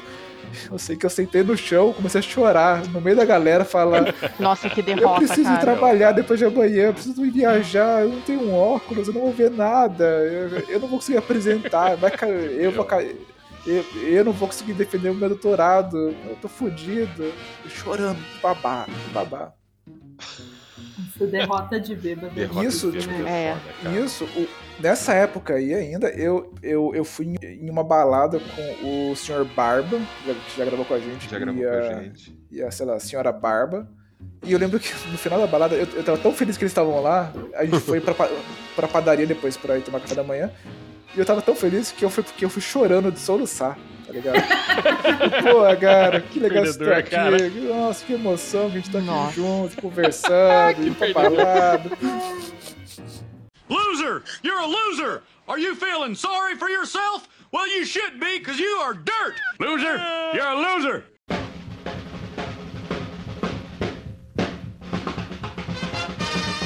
Eu sei que eu sentei no chão, comecei a chorar no meio da galera, falar: Nossa, que Eu derrota, preciso ir cara. trabalhar depois de amanhã, eu preciso viajar, eu não tenho um óculos, eu não vou ver nada, eu, eu não vou conseguir apresentar, vai eu vou cair. Eu, eu não vou conseguir defender o meu doutorado, eu tô fudido, chorando, babá, babá. Essa derrota de bêbado. Derrota Isso, de tipo, bêbado é. foda. Isso, o- nessa época aí ainda, eu, eu, eu fui em- uma balada com o Sr. Barba, já- que já gravou com a gente, Já gravou e com a, a gente. e a, sei lá, a senhora Barba. E eu lembro que no final da balada, eu, eu tava tão feliz que eles estavam lá, a gente foi pra, pra padaria depois pra ir tomar café da manhã. E eu tava tão feliz que eu fui, que eu fui chorando de soluçar, ligado? Pô, cara, que legal você tá aqui. cara. Nossa, que emoção que a gente tá aqui Nossa. junto, conversando, indo pra perdedor. balada. Loser! You're a loser! Are you feeling sorry for yourself? Well, you should be, because you are dirt! Loser! You're a loser!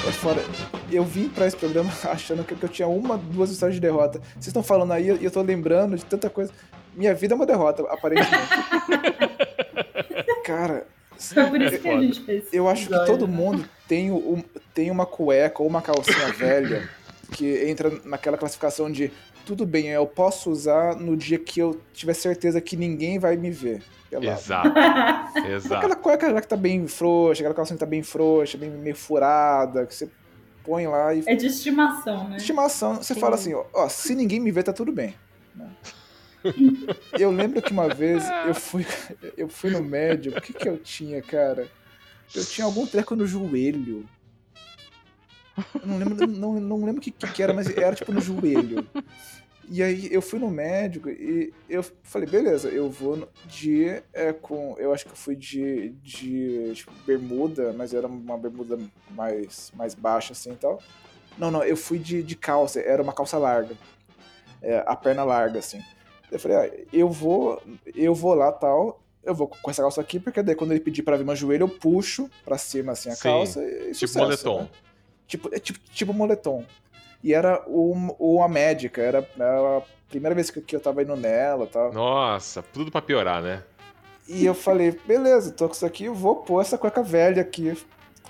É fora. Eu vim pra esse programa achando que eu tinha uma, duas histórias de derrota. Vocês estão falando aí e eu tô lembrando de tanta coisa. Minha vida é uma derrota, aparentemente. Cara, Foi por isso que a gente fez. eu acho que todo né? mundo tem, um, tem uma cueca ou uma calcinha velha que entra naquela classificação de tudo bem, eu posso usar no dia que eu tiver certeza que ninguém vai me ver. pelado. Exato. Exato. Aquela cueca já que tá bem frouxa, aquela calcinha que tá bem frouxa, bem meio furada, que você põe lá e É de estimação, né? estimação, você fala assim, ó, ó, se ninguém me ver, tá tudo bem. Eu lembro que uma vez eu fui, eu fui no médico, o que que eu tinha, cara? Eu tinha algum treco no joelho. Eu não lembro, não, não lembro o que, que era, mas era tipo no joelho. E aí eu fui no médico e eu falei, beleza, eu vou de é, com. Eu acho que eu fui de, de tipo, bermuda, mas era uma bermuda mais, mais baixa assim e tal. Não, não, eu fui de, de calça, era uma calça larga. É, a perna larga, assim. Eu falei, ah, eu vou, eu vou lá tal, eu vou com essa calça aqui, porque daí quando ele pedir pra vir meu joelho, eu puxo pra cima assim a Sim, calça e Tipo sucesso, moletom. né? Tipo, é tipo, tipo moletom. E era um, uma médica, era, era a primeira vez que, que eu tava indo nela e tal. Nossa, tudo pra piorar, né? E eu falei, beleza, tô com isso aqui, eu vou pôr essa cueca velha aqui,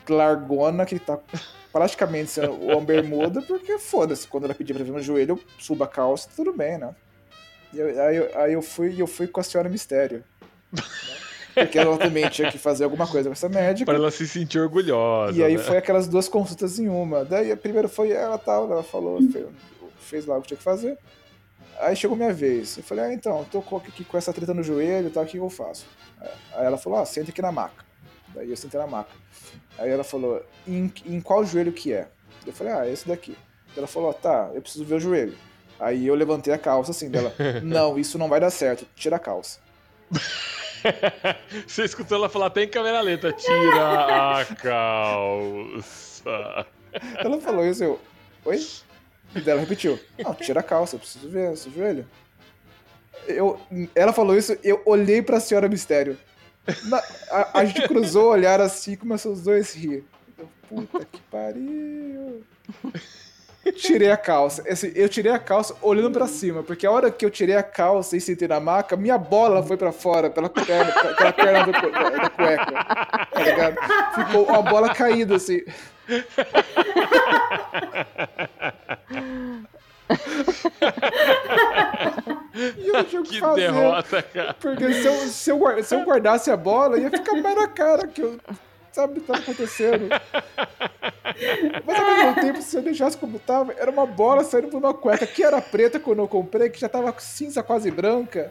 largona, que tá praticamente sendo uma bermuda, porque foda-se, quando ela pedir pra vir no joelho, eu subo a calça, tudo bem, né? E eu- aí, eu- aí eu fui eu fui com a senhora Mistério. Porque ela também tinha que fazer alguma coisa com essa médica. Pra ela se sentir orgulhosa. E aí né? foi aquelas duas consultas em uma. Daí a primeira foi ela tal, ela falou, fez, lá o que tinha que fazer. Aí chegou minha vez. Eu falei, ah, então, tô com, aqui com essa treta no joelho e tal, o que eu faço? Aí ela falou, ah, senta aqui na maca. Daí eu sentei na maca. Aí ela falou, em, em qual joelho que é? Eu falei, ah, esse daqui. Ela falou, tá, eu preciso ver o joelho. Aí eu levantei a calça assim dela. Não, isso não vai dar certo. Tira a calça. Você escutou ela falar, tem câmera lenta, tira a calça. Ela falou isso, eu. Oi? E daí ela repetiu. Não, tira a calça, eu preciso ver esse joelho. Eu, ela falou isso, eu olhei pra senhora Mistério. Na- a, a gente cruzou o olhar assim e começou os dois a rir. Eu, puta que pariu. Tirei a calça. Assim, eu tirei a calça olhando pra cima, porque a hora que eu tirei a calça e sentei na maca, minha bola foi pra fora, pela perna, pela perna do da, da cueca. Tá ligado? Ficou uma bola caída, assim. E eu tinha o que, Que fazer. derrota, cara. Porque se eu, se, eu, se eu guardasse a bola, ia ficar mais na cara que eu. Sabe o que tava acontecendo? Mas ao mesmo tempo, se eu deixasse como tava, era uma bola saindo por uma cueca que era preta quando eu comprei, que já tava cinza quase branca.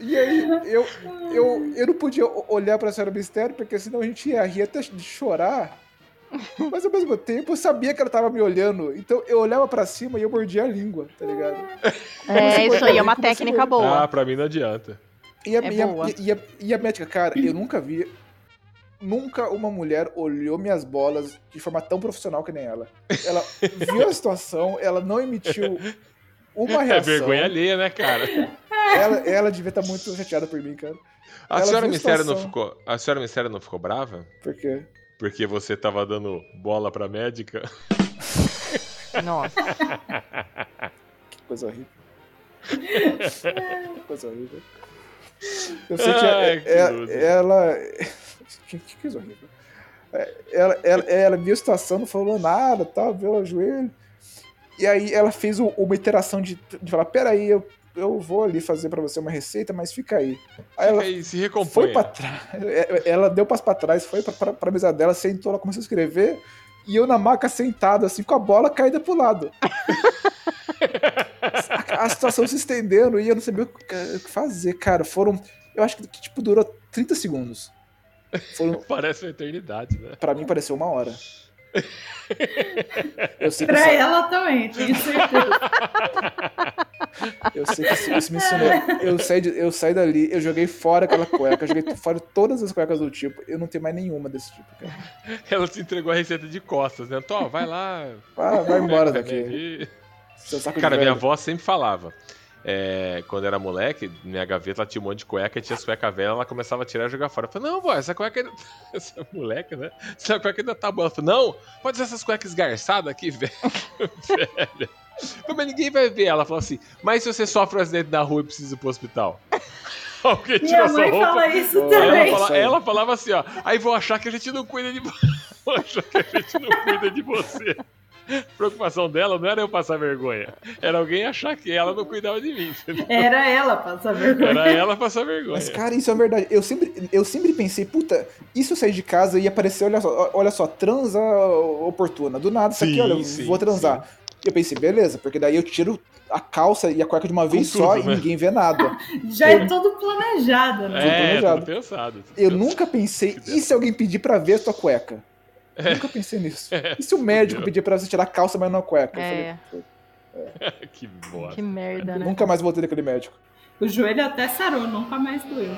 E aí, eu, eu, eu não podia olhar pra senhora Mistério, porque senão a gente ia rir até de chorar. Mas ao mesmo tempo, eu sabia que ela tava me olhando. Então eu olhava pra cima e eu mordia a língua, tá ligado? É, isso aí é uma técnica boa. Ah, pra mim não adianta. E a, É e a- e a- e a médica, cara, eu nunca vi. Nunca uma mulher olhou minhas bolas de forma tão profissional que nem ela. Ela viu a situação, ela não emitiu uma É reação. vergonha alheia, né, cara? Ela, ela devia estar muito chateada por mim, cara. A Ela senhora Mistério não ficou. A senhora Mistério não ficou brava? Por quê? Porque você tava dando bola pra médica? Nossa. Que coisa horrível. que coisa horrível. Eu sei que, Ai, é- que é- ela. Que, que coisa horrível. É, Ela, ela, ela viu a situação, não falou nada, tal, viu o joelho. E aí ela fez uma iteração de, de falar: peraí, eu, eu vou ali fazer pra você uma receita, mas fica aí. Aí ela aí, se foi recompõe. pra trás. Ela deu passo pra trás, foi pra, pra, pra mesa dela, sentou, ela começou a escrever. E eu na maca sentado, assim, com a bola caída pro lado. a, situação se estendendo e eu não sabia o que que fazer, cara. Foram. Eu acho que, tipo, durou 30 segundos. Foram, Parece uma eternidade, né? pra mim pareceu uma hora. Eu sei que Pra isso, ela também, tenho certeza. eu sei que isso, me ensinou. Eu saí, de- eu saí dali, eu joguei fora aquela cueca, eu joguei fora todas as cuecas do tipo. Eu não tenho mais nenhuma desse tipo, cara. Ela te entregou a receita de costas, né? Tó, vai lá. Vai, vai embora daqui. Também. Seu saco Cara, minha velho. avó sempre falava. é, quando era moleque, minha gaveta ela tinha um monte de cueca e tinha as cuecas velhas, ela começava a tirar e jogar fora. Eu falei, não, vó, essa cueca ainda. Essa moleque, né? Essa cueca ainda tá boa. Ela falou, não, pode ser essas cuecas esgarçadas aqui, velho. velha. Mas ninguém vai ver. Ela falou assim, mas se você sofre um acidente na rua e precisa ir pro hospital? Alguém Minha tira sua mãe roupa. fala isso Ela Ela, também. fala- ela falava assim, ó. Aí vão achar que a gente não cuida de você. Vão achar que a gente não cuida de você. A preocupação dela não era eu passar vergonha. Era alguém achar que ela não cuidava de mim. entendeu? Era ela passar vergonha. Era ela passar vergonha. Mas, cara, isso é verdade. Eu sempre, eu sempre pensei, puta, e se eu sair de casa e aparecer, olha só, olha só, transa oportuna. Do nada, isso aqui, Sim, olha, sim, vou transar. Eu pensei, beleza, porque daí eu tiro a calça e a cueca de uma vez tudo, só né? e ninguém vê nada. Já é tudo planejado, né? É, planejado. tudo pensado. tudo Eu pensado. nunca pensei, e se alguém pedir pra ver a tua cueca? Nunca pensei nisso. E se o médico Entendeu? pedir pra você tirar a calça, mas não a cueca? Eu É. falei, que bosta. Que merda, né? nunca mais voltei daquele médico. O joelho até sarou, nunca mais doeu.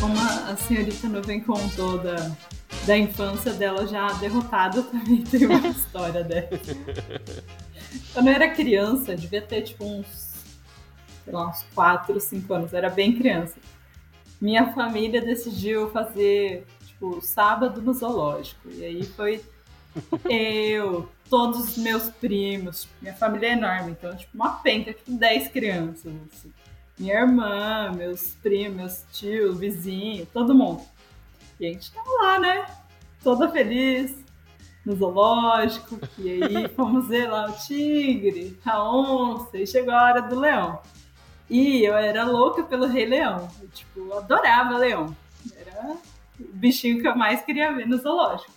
Como a a senhorita Nuvem contou da, da infância dela já derrotada, também tem uma história dessa. Quando eu era criança, devia ter tipo uns, sei lá, uns 4, 5 anos, era bem criança. Minha família decidiu fazer, tipo, sábado no zoológico. E aí foi eu, todos os meus primos, minha família é enorme, então, tipo, uma penca, tipo, 10 crianças. assim. Minha irmã, meus primos, meus tios, vizinho, todo mundo. Gente tava lá, né? Toda feliz, no zoológico. E aí fomos ver lá o tigre, a onça, e chegou a hora do leão. E eu era louca pelo Rei Leão. Eu, tipo, eu adorava leão. Era o bichinho que eu mais queria ver no zoológico.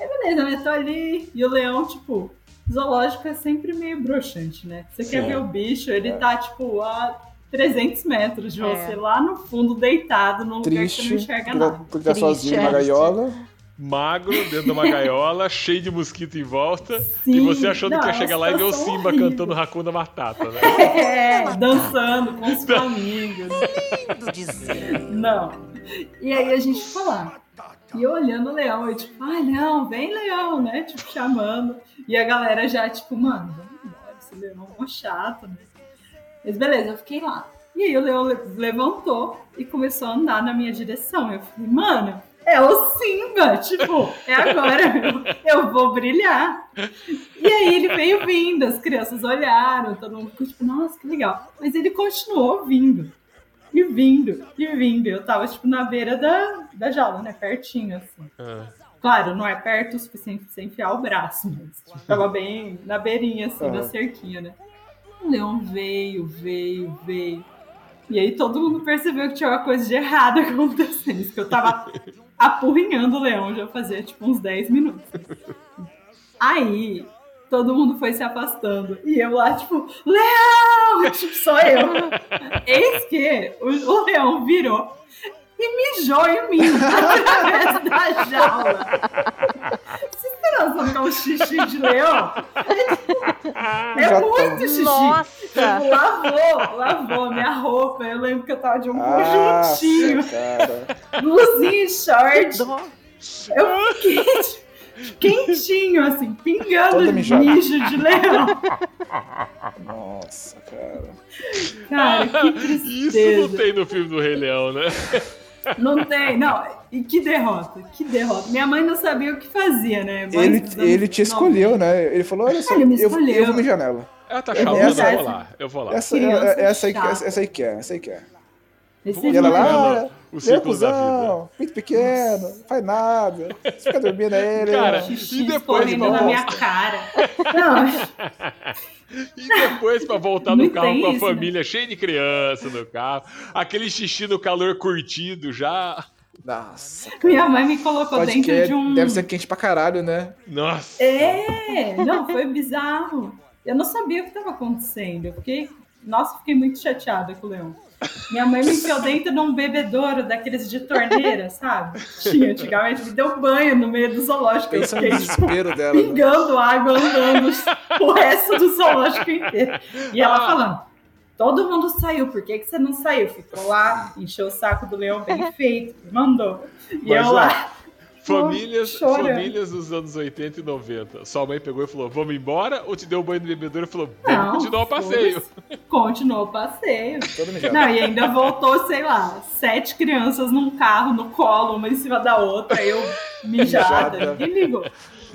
Aí beleza, né? Tô ali. E o leão, tipo, zoológico é sempre meio broxante, né? Você quer Sim. ver o bicho, ele tá, tipo, a 300 metros de É. você, lá no fundo, deitado, num lugar que você Triste, não enxerga nada. porque tá Triste, sozinho na é. gaiola. Magro, dentro de uma gaiola, cheio de mosquito em volta. e Sim, você achando que ia chegar lá e ver o Simba horrível. cantando Hakuna Matata, né? É, dançando com os amigos. Não. E aí a gente foi lá. E eu olhando o leão, eu tipo, ai não, vem leão, né? Tipo, chamando. E a galera já, tipo, mano, vamos embora, esse leão é chato, né? Mas beleza, eu fiquei lá. E aí o leão le- levantou e começou a andar na minha direção. Eu falei, mano, é o Simba, tipo, é agora, eu, eu vou brilhar. E aí ele veio vindo, as crianças olharam, todo mundo ficou tipo, nossa, que legal. Mas ele continuou vindo. E vindo, e vindo. Eu tava, tipo, na beira da, da jaula, né? Pertinho, assim. Ah, Claro, não é perto o suficiente pra você enfiar o braço, mas tipo, tava bem na beirinha, assim, na Aham. cerquinha, né? O leão veio, veio, veio. E aí todo mundo percebeu que tinha uma coisa de errado acontecendo. Que eu tava apurrinhando o leão já fazia, tipo, uns 10 minutos. Aí, todo mundo foi se afastando. E eu lá, tipo, leão! Tipo, só eu. Eis que o, o leão virou e mijou em mim através da jaula. Vocês têm noção que é um xixi de leão? É muito xixi. Nossa! Tipo, lavou, lavou minha roupa. Eu lembro que eu tava de um Ah, conjuntinho, cara. blusinha e short. Eu fiquei tipo, quentinho, assim, pingando Toda mijada. mijo de leão. Nossa, cara. Cara, que Isso tristeza. não tem no filme do Rei Leão, né? Não tem, não. E que derrota, que derrota. Minha mãe não sabia o que fazia, né? Mãe Ele, ele te 90. escolheu, né? Ele falou: olha só, Ele me eu, escolheu. eu vou mijar nela. Ela tá É chamando, essa- eu vou lá. Eu vou lá. Essa, Criança é- essa, aí, essa, essa aí quer, essa aí quer. Esse E ela lá, o ciclo da vida. pinto pequeno, não faz nada. Você fica dormindo aí, ele. Cara, Xixi E depois, na minha cara. Não, E depois pra voltar no carro com a né? família, cheio de criança no carro, aquele xixi no calor curtido já. Nossa. Minha mãe me colocou Pode dentro que de um. deve ser quente pra caralho, né? Nossa! É, não, foi bizarro. Eu não sabia o que estava acontecendo. Eu fiquei, nossa, fiquei muito chateada com o Leão. Minha mãe me enfiou dentro de um bebedouro daqueles de torneira, sabe? Tinha antigamente, me deu banho no meio do zoológico. Eu Pensa no fiquei, tipo, desespero dela. né? pingando água, andando o resto do zoológico inteiro. E ela falando, todo mundo saiu, por que, que você não saiu? Ficou lá, encheu o saco do leão bem feito, mandou. E Mas, eu ó, lá, Famílias, famílias dos anos 80 e 90. Sua mãe pegou e falou: Vamos embora? Ou te deu banho no bebedouro e falou: Vamos Não, continuar o passeio? continuou o passeio. Não, e ainda voltou, sei lá, sete crianças num carro, no colo, uma em cima da outra, eu mijada. Ninguém ligou.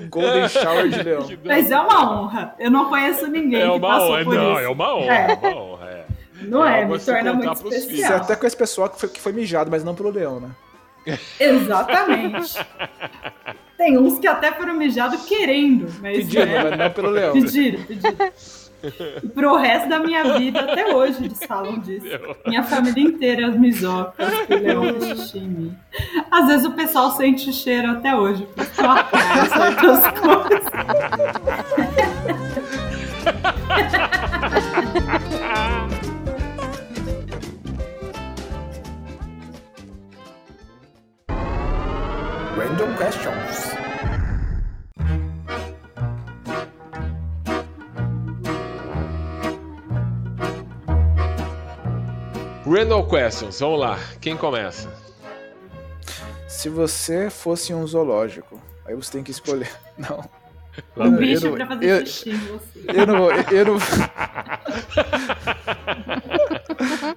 Golden Shower de leão. Mas é uma honra. Eu não conheço ninguém É que uma passou honra. por Não, isso. é uma honra. É. É uma honra, é. Não É é, me se torna contar muito pros filhos. Você especial. até com esse pessoal que foi, que foi mijado, mas não pelo leão, né? Exatamente. Tem uns que até foram mijados querendo, mas Pedindo, né, mas não pelo leão. pediram, pediram. E pro resto da minha vida, até hoje, eles falam disso. Minha família inteira, as misocas, que o leão fez xixi em mim. Às vezes o pessoal sente o cheiro até hoje, porque eu atraio certas coisas. Random questions. Randall Questions, vamos lá. Quem começa? Se você fosse um zoológico, aí você tem que escolher. Não. Um bicho eu- pra fazer eu- xixi em você. Eu não vou. Eu não...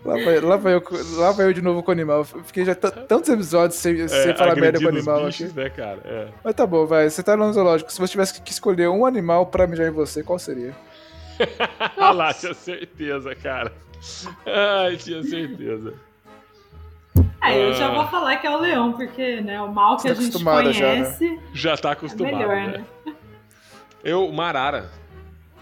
lá, vai, lá, vai eu, lá vai eu de novo com o animal. Eu Fiquei já tantos episódios sem, sem É, falar merda com o animal bichos, aqui. né, cara? É. Mas tá bom, vai. Você tá no zoológico. Se você tivesse que escolher um animal pra mijar em você, qual seria? Ah lá, tinha certeza, cara. Ai, tinha certeza. Aí eu já Ah. vou falar que é o leão, porque né, o mal que Você a tá gente acostumada já, né? conhece Já tá é acostumado, melhor, né? né? Eu,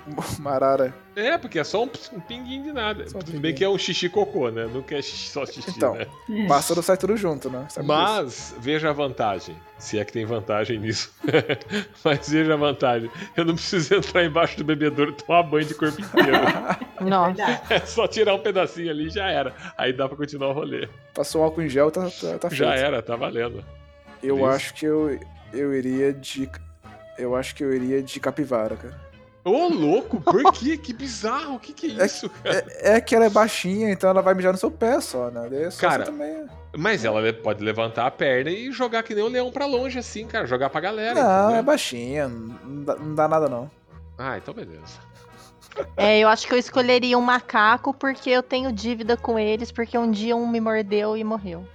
Marara. É, porque é só um, um pinguinho de nada. Só um Tudo bem que é um xixi cocô, né? Nunca é xixi- só xixi, Então, né? É. Pássaro sai tudo junto, né? Sabe disso? Mas veja a vantagem, se é que tem vantagem nisso. Mas veja a vantagem. Eu não preciso entrar embaixo do bebedouro e tomar banho de corpo inteiro. Nossa. Verdade. É só tirar um pedacinho ali e já era. Aí dá pra continuar o rolê. Passou álcool em gel, tá, tá, tá feito. Já era, tá valendo. Eu Isso. acho que eu, eu iria de. Eu acho que eu iria de capivara, cara. Ô, louco, por quê? Que bizarro, o que que é isso, cara? É, é que ela é baixinha, então ela vai mijar no seu pé só, né? É só Cara, também. Mas ela pode levantar a perna e jogar que nem o leão pra longe, assim, cara. Jogar pra galera, Não, é entendeu? baixinha. Não dá, não dá nada, não. Ah, então beleza. É, eu acho que eu escolheria um macaco porque eu tenho dívida com eles, porque um dia um me mordeu e morreu.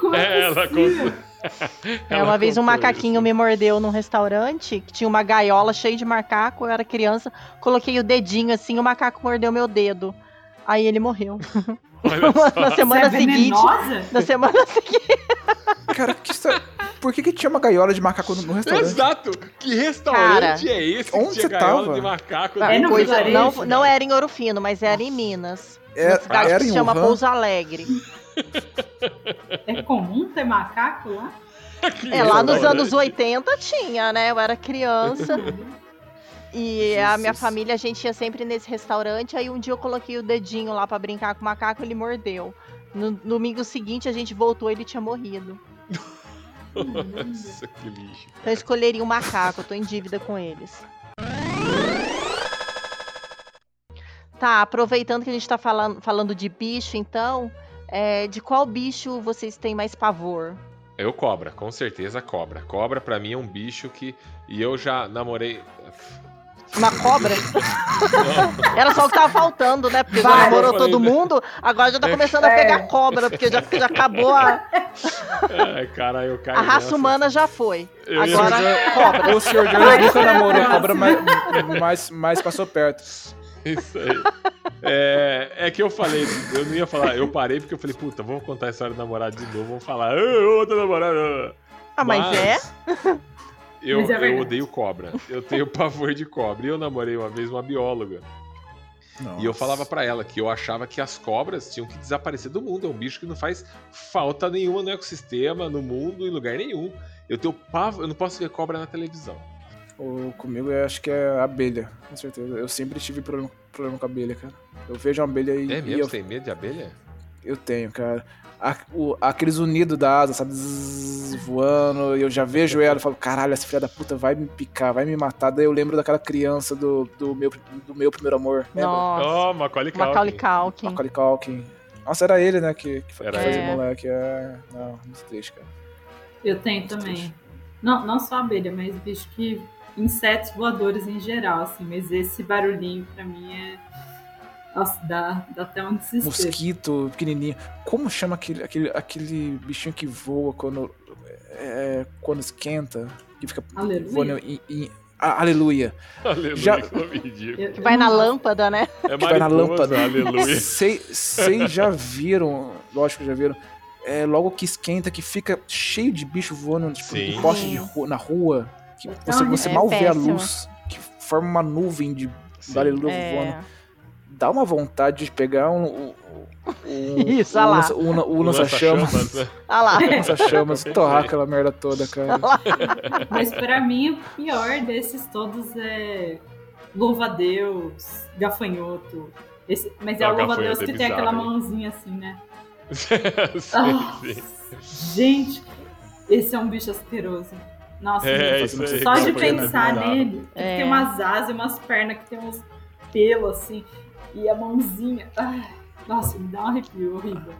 Como É, ela contou. É, Ela uma vez um macaquinho isso. me mordeu num restaurante que tinha uma gaiola cheia de macaco, eu era criança, coloquei o dedinho assim, o macaco mordeu meu dedo. Aí ele morreu. Na semana é seguinte. venenosa? Na semana seguinte. Cara, que história... por que, que tinha uma gaiola de macaco no, restaurante? Exato! Que restaurante Cara, é esse onde que tinha você gaiola tava? de macaco? É no vilarejo, não, cara. não era em Ouro Fino, mas era em Minas. É- uma cidade era que em se chama Wuhan? Pouso Alegre. É comum ter macaco lá? É, lá nos anos 80 tinha, né? Eu era criança. E a minha Jesus. família, a gente ia sempre nesse restaurante. Aí um dia eu coloquei o dedinho lá pra brincar com o macaco, ele mordeu. No domingo seguinte a gente voltou, ele tinha morrido. Nossa, que lixo. Então eu escolheria um macaco, eu tô em dívida com eles. Tá, aproveitando que a gente tá falando, falando de bicho, então, é, de qual bicho vocês têm mais pavor? Eu cobra, com certeza cobra. Cobra pra mim é um bicho que. E eu já namorei. Uma cobra? Era só o que tava faltando, né? Porque já namorou todo mundo, agora já tá começando a É. pegar cobra, porque já, já acabou a, Ai, caralho, eu caio a raça nessa. humana já foi. Eu Agora, cobra. O senhor Jones nunca namorou cobra, mas, mas, mas passou perto. Isso aí. É, é que eu falei, eu não ia falar, eu parei porque eu falei, puta, vamos contar a história do namorado de novo, vamos falar, "Ah, outra namorada. Ah, mas é? Eu, é eu odeio cobra. Eu tenho pavor de cobra. E eu namorei uma vez uma bióloga. E eu falava pra ela que eu achava que as cobras tinham que desaparecer do mundo. É um bicho que não faz falta nenhuma no ecossistema, no mundo, em lugar nenhum. Eu tenho pavo, eu não posso ver cobra na televisão. O, comigo eu acho que é abelha, com certeza. Eu sempre tive problema, problema com abelha, cara. Eu vejo uma abelha e, É e mesmo? eu, Você tem medo de abelha? eu tenho, cara. A- o- aqueles unidos da asa, sabe? Zzz, voando, e eu já vejo ela e falo, caralho, essa filha da puta vai me picar, vai me matar. Daí eu lembro daquela criança do, do, meu, do meu primeiro amor. Lembra? Nossa. Oh, Macaulay Culkin. Macaulay Culkin. Macaulay Culkin. Nossa, era ele, né? Que, que, Era que fazia ele. moleque. É... Não, muito triste, cara. Eu tenho também. Não, não só abelha, mas bicho que. insetos voadores em geral, assim. Mas esse barulhinho pra mim é. Nossa, dá, dá até um desespero. Mosquito pequenininho. Como chama aquele, aquele, aquele bichinho que voa quando, é, quando esquenta? Que fica Aleluia. voando em, em- Ah, aleluia. Aleluia, Já- que. Eu- Que vai na lâmpada, né? É que vai na lâmpada. aleluia. Vocês já viram, lógico que já viram, é, logo que esquenta, que fica cheio de bicho voando tipo, Sim. em poste de ru- na rua, que você, você É mal vê a luz, que forma uma nuvem de Sim. aleluia voando. É. Dá uma vontade de pegar um. um, um Isso, um olha lá. lança- um, um, O lança-chamas. Ah lá. Lança-chamas, torrar aquela merda toda, cara. Mas pra mim, o pior desses todos é louva-a-Deus, gafanhoto. Esse- mas é Ah, o louva-a-Deus gafanhoto é que tem aquela mãozinha assim, né? sim, Ah, sim. Gente, esse é um bicho asqueroso. Nossa, É, aí. só de é pensar nele, ele É. tem umas asas e umas pernas que tem uns pelos assim, e a mãozinha. Ai, nossa, me dá um arrepio horrível.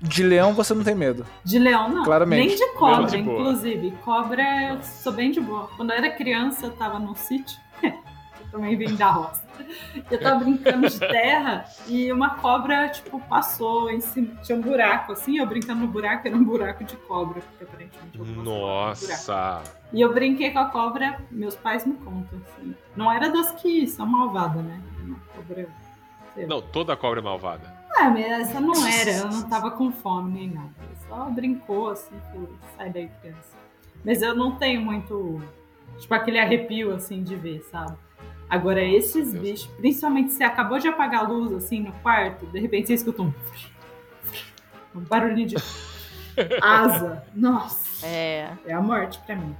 De leão você não tem medo. De leão, não. Claramente. Nem de cobra, de inclusive. Cobra, eu sou bem de boa. Quando eu era criança, eu tava num sítio. eu também vim da roça. Eu tava brincando de terra e uma cobra, tipo, passou em cima. Tinha um buraco, assim. Eu brincando no buraco, era um buraco de cobra. Porque aparentemente eu buraco. Nossa. E eu brinquei com a cobra, meus pais me contam, assim. Não era das que são malvadas, né? Uma cobra. Não, toda cobra é malvada. Ah, mas essa não era, ela não tava com fome nem nada. Ela Só brincou assim, falou, sai daí, criança. Mas eu não tenho muito, tipo, aquele arrepio assim de ver, sabe? Agora, esses Deus. bichos, principalmente se acabou de apagar a luz assim no quarto, de repente você escuta um. Um barulhinho de asa. Nossa, É. é a morte pra mim.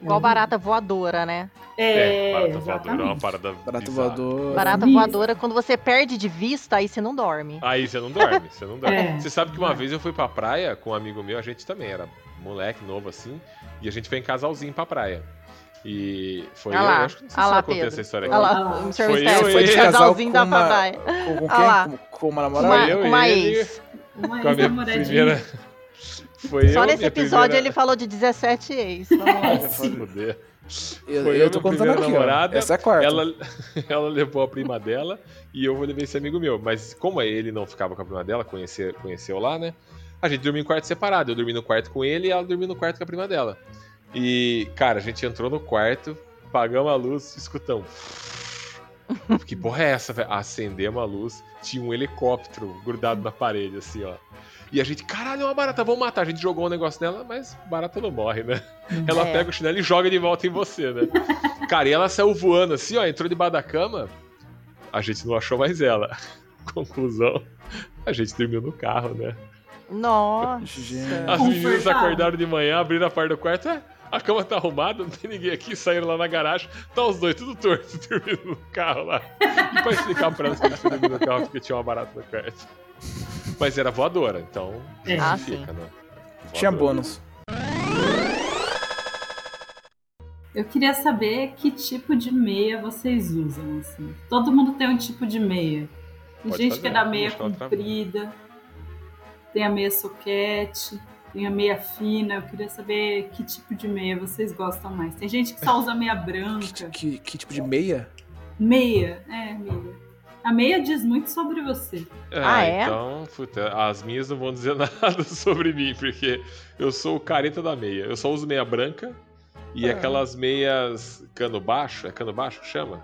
Igual barata voadora, né? É, barata voadora é uma exatamente. parada Barato bizarra. voador. Barata voadora, quando você perde de vista, aí você não dorme. Aí você não dorme, você não dorme. É. Você sabe que uma vez eu fui pra praia com um amigo meu, a gente também era moleque, novo assim, e a gente foi em casalzinho pra praia. E foi Ah eu, lá, eu acho que não sei ah se eu lá, já contei essa história Olha aqui. Ah lá, o Mr. Foi eu, foi de casal casalzinho da praia. Com, Ah quem? lá. Com, com uma Com namorada? uma, eu com uma ele. ex. Uma Com a minha ex-namoradinha. primeira. Foi Só eu, nesse episódio primeira- ele falou de 17 ex. Vamos lá. Eu, Foi eu eu, tô contando aqui, ó. namorada, Essa é a quarta. Ela, ela levou a prima dela e eu vou levar esse amigo meu. Mas como ele não ficava com a prima dela, conheceu, conheceu lá, né? A gente dormia em quarto separado. Eu dormi no quarto com ele e ela dormia no quarto com a prima dela. E, cara, a gente entrou no quarto, pagamos a luz, escutamos. Que porra é essa, velho? Acendemos a luz, tinha um helicóptero grudado na parede, assim, ó. E a gente, caralho, é uma barata, vamos matar. A gente jogou um negócio nela, mas barata não morre, né? Ela É. pega o chinelo e joga de volta em você, né? Cara, e ela saiu voando assim, ó, entrou debaixo da cama. A gente não achou mais ela. Conclusão, a gente dormiu no carro, né? Nossa. Gente. As meninas acordaram de manhã, abriram a parte do quarto, é, a cama tá arrumada, não tem ninguém aqui, saíram lá na garagem, tá os dois tudo torto, dormindo no carro lá. E pra explicar pra elas que eles tinham dormido no carro porque tinha uma barata no quarto. Mas era voadora, então É. Ah, fica, né? Tinha bônus. Eu queria saber que tipo de meia vocês usam, assim. Todo mundo tem um tipo de meia. Tem Pode gente fazer, que é da meia comprida, tem a meia soquete, tem a meia fina. Eu queria saber que tipo de meia vocês gostam mais. Tem gente que só usa meia Que, branca. que, que tipo de meia? Meia, é, meia. A meia diz muito sobre você. Ah, é? Então, puta, as minhas não vão dizer nada sobre mim, porque eu sou o careta da meia. Eu só uso meia branca e Ah. aquelas meias cano baixo, é cano baixo que chama?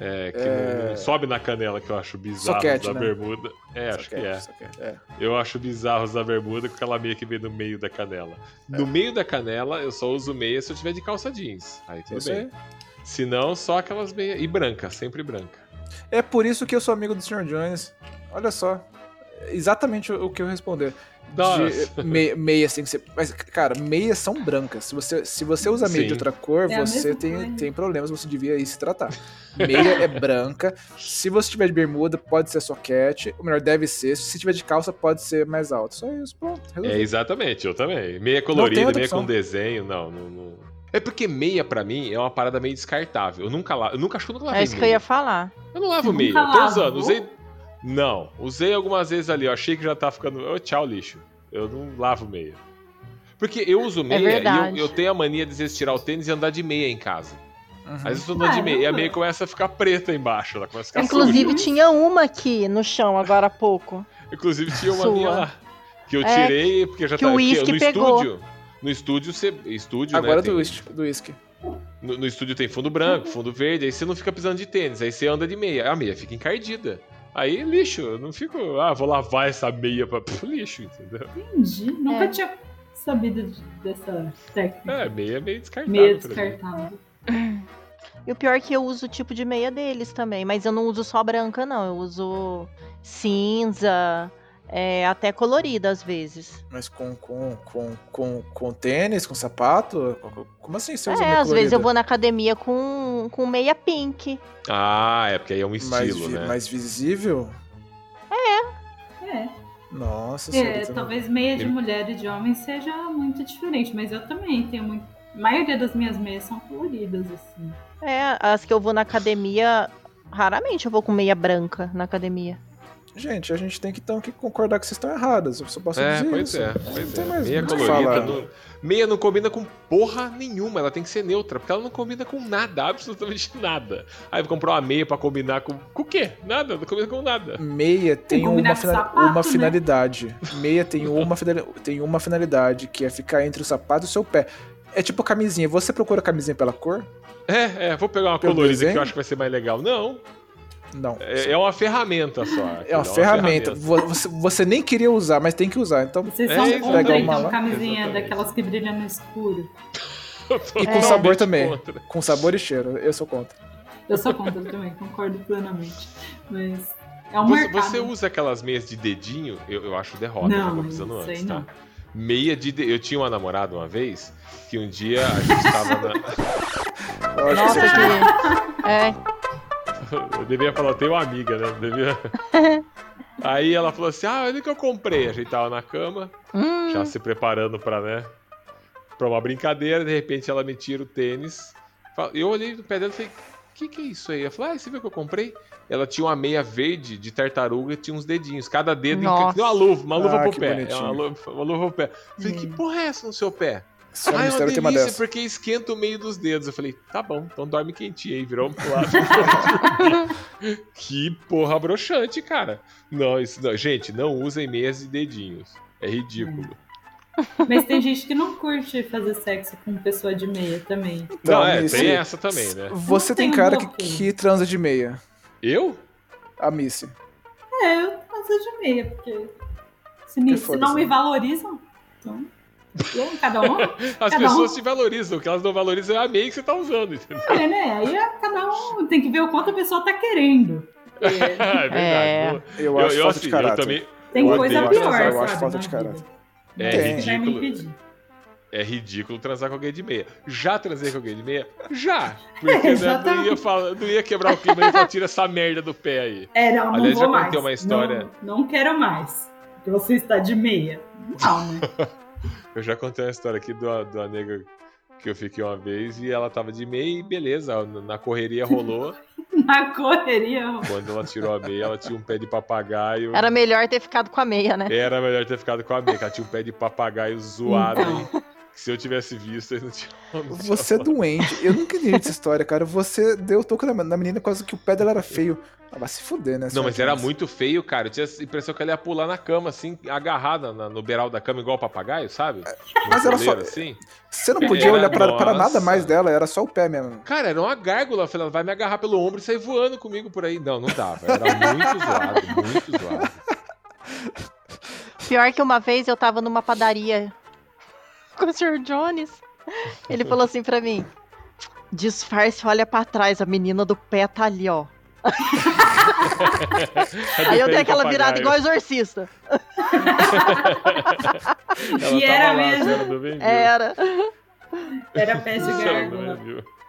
É, que É. não, sobe na canela, que eu acho bizarro Soquete, da né? bermuda. É, acho que Soquete, é. soquete, é. Eu acho bizarros da bermuda com aquela meia que vem no meio da canela. É. No meio da canela, eu só uso meia se eu tiver de calça jeans. Aí tudo Isso bem. Se não, só aquelas meias. E branca, sempre branca. É por isso que eu sou amigo do Sr. Jones. Olha só. Exatamente o que eu responder. De meia, meia assim que você. Mas, cara, meias são brancas. Se você, se você usa meia Sim. de outra cor, É você tem, coisa. tem problemas, você devia ir se tratar. Meia é branca. Se você tiver de bermuda, pode ser soquete. Ou melhor, deve ser. Se tiver de calça, pode ser mais alto. Só isso, pronto. É, resolvido. exatamente, eu também. Meia tem colorida, meia opção. com desenho, não, não, não. É porque meia, pra mim, é uma parada meio descartável. Eu nunca lavo. Eu nunca acho que eu nunca lavei É isso que eu meia. ia falar. Eu não lavo Você meia. Eu tô usando. Usei. Não, usei algumas vezes ali. Eu achei que já tá ficando. Ô, tchau, lixo. Eu não lavo meia. Porque eu uso meia e É verdade. eu, eu tenho a mania de às vezes tirar o tênis e andar de meia em casa. Uhum. Às vezes eu andando de meia e a Caramba. meia começa a ficar preta embaixo. Ela começa a ficar Inclusive, suja. tinha uma aqui no chão agora há pouco. Inclusive tinha uma Sua. minha lá. Que eu É, tirei porque já que tá. o uísque no pegou. estúdio. No estúdio você. Estúdio, Agora né? do tem- whisky. Do whisky. no, no estúdio tem fundo branco, fundo verde, aí você não fica pisando de tênis, aí você anda de meia. A meia fica encardida. Aí, lixo, eu não fico, ah, vou lavar essa meia pra. Pff, lixo, entendeu? Entendi. Nunca É. tinha sabido de- dessa técnica. É, meia é meio descartável. Meia descartável. E o pior é que eu uso o tipo de meia deles também, mas eu não uso só branca, não. Eu uso cinza, é, até colorida às vezes. Mas com, com, com, com, com tênis, com sapato? Como assim você usa é, meia às vezes eu colorida? vou na academia com, com meia pink. Ah, é porque aí é um mais, estilo, vi- né? mais visível? É. Nossa É, senhora. talvez meia de mulher e de homem seja muito diferente, mas eu também tenho muito. A maioria das minhas meias são coloridas, assim. É, as que eu vou na academia, raramente eu vou com meia branca na academia. Gente, a gente tem que então que concordar que vocês estão erradas. Eu só posso É, dizer pois isso. é, Não pois tem é. mais Meia que colorida. falar. não- Meia não combina com porra nenhuma, ela tem que ser neutra, porque ela não combina com nada, absolutamente nada. Aí comprar uma meia pra combinar com. Com o quê? Nada, não combina com nada. Meia tem combinar uma, fina- sapato, uma né? finalidade. Meia tem uma, tem uma finalidade, que é ficar entre o sapato e o seu pé. É tipo camisinha. Você procura camisinha pela cor? É, é, vou pegar uma Pelo colorida que desenho? eu acho que vai ser mais legal. Não, Não. é, é uma ferramenta só. É uma ferramenta. Vo- Você, você nem queria usar, mas tem que usar. Então, Vocês É, são isso, contra, uma então, lá. camisinha Exatamente. daquelas que brilham no escuro. e com É. sabor também. Contra. Com sabor e cheiro. Eu sou contra. Eu sou contra também, concordo plenamente. Mas é um Você, mercado. você usa aquelas meias de dedinho? Eu, eu acho derrota, eu Não, tava precisando isso aí antes, não. tá? Meia de. de- Eu tinha uma namorada uma vez que um dia a gente tava na. Eu acho Nossa, que você- que. É, Eu devia falar, eu tenho uma amiga, né? Devia... Aí ela falou assim: ah, olha o que eu comprei. A gente tava na cama, hum, já se preparando pra, né? Pra uma brincadeira, de repente ela me tira o tênis. Eu olhei no pé dela e falei: o que, que é isso aí? Ela falou: ah, você viu o que eu comprei? Ela tinha uma meia verde de tartaruga e tinha uns dedinhos. Cada dedo Nossa. que uma luva, uma luva Ah, pro que pé. É uma luva, uma luva pro pé. Eu falei, que porra é essa no seu pé? Senhora ah, é uma delícia, dessa. porque esquenta o meio dos dedos. Eu falei, tá bom, então dorme quentinho aí, virou pro lado. que porra broxante, cara. Não, isso não. Gente, não usem meias e dedinhos. É ridículo. Mas tem gente que não curte fazer sexo com pessoa de meia também. Então, não, é, Missy, tem essa também, né? Você Não tem cara que, bloqueio. que transa de meia. Eu? A Missy. É, eu faço de meia, porque se, me- Que se não me valorizam, então. E aí, cada um? As Cada um. pessoas te valorizam, o que elas não valorizam é a meia que você tá usando, entendeu? É, né? Aí é, cada um tem que ver o quanto a pessoa tá querendo. É verdade. É. Eu, Eu acho falta assim, de caráter. eu também. Tem Eu coisa odeio pior, eu acho falta de vida. caráter. É me ridículo. É ridículo transar com alguém de meia. Já transei com alguém de meia? Já! Porque né, não, ia falar, não ia quebrar o clima e falar, tira essa merda do pé aí. É, não, não Aliás, vou já mais. contei uma história- Não, não quero mais. Porque você está de meia. Não, né? Eu já contei uma história aqui do, do nega que eu fiquei uma vez e ela tava de meia e beleza, na correria rolou. Na correria. Quando ela tirou a meia, ela tinha um pé de papagaio. era melhor ter ficado com a meia, né? Era melhor ter ficado com a meia, que ela tinha um pé de papagaio zoado, Então. Se eu tivesse visto, eles não tinham. não tinham Você é doente. Eu nunca entendi essa história, cara. Você deu toco na, na menina por causa que o pé dela era feio. Ah, vai se fuder, né? Não, mas era muito feio, cara. Eu tinha a impressão que ela ia pular na cama, assim, agarrada na- no beiral da cama, igual o papagaio, sabe? No Mas ela só- assim. Você não podia Era- olhar pra, pra nada mais dela, era só o pé mesmo. Cara, era uma gárgula. Eu falei, ela vai me agarrar pelo ombro e sair voando comigo por aí. Não, não dava. Era muito zoado, muito zoado. Pior que uma vez eu tava numa padaria com o Sr. Jones. Ele falou assim pra mim: disfarce, olha pra trás, a menina do pé tá ali, ó. Aí eu dei aquela virada igual exorcista. Ela E era lá, mesmo. Era. Era pé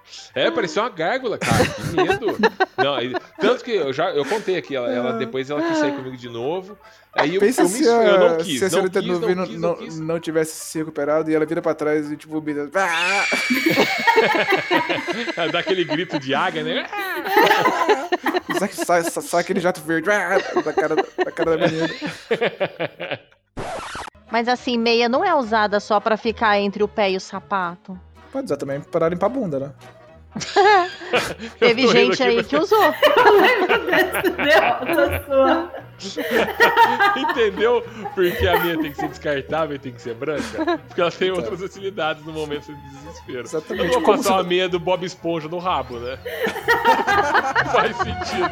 A senhora. É, parecia uma gárgula, cara. Que medo. Não, e- tanto que eu já eu contei aqui, ela, ela- depois ela quis sair comigo de novo. Aí eu, Pensa eu, me, se eu não a, quis, se a não senhorita quis, não quis, não, não quis. não tivesse se recuperado e ela vira pra trás e tipo vomita. Ah! Dá aquele grito de águia, né? sai, sai, sai, aquele jato verde ah! da, cara, da cara da menina. Mas assim, meia não é usada só pra ficar entre o pé e o sapato. Pode usar também para limpar a bunda, né? Teve gente aí que usou. Sua. Entendeu por que a minha tem que ser descartável e tem que ser branca? Porque ela tem outras utilidades no momento de desespero. Exatamente. Eu não vou Como passar se- uma meia do Bob Esponja no rabo, né? Faz sentido.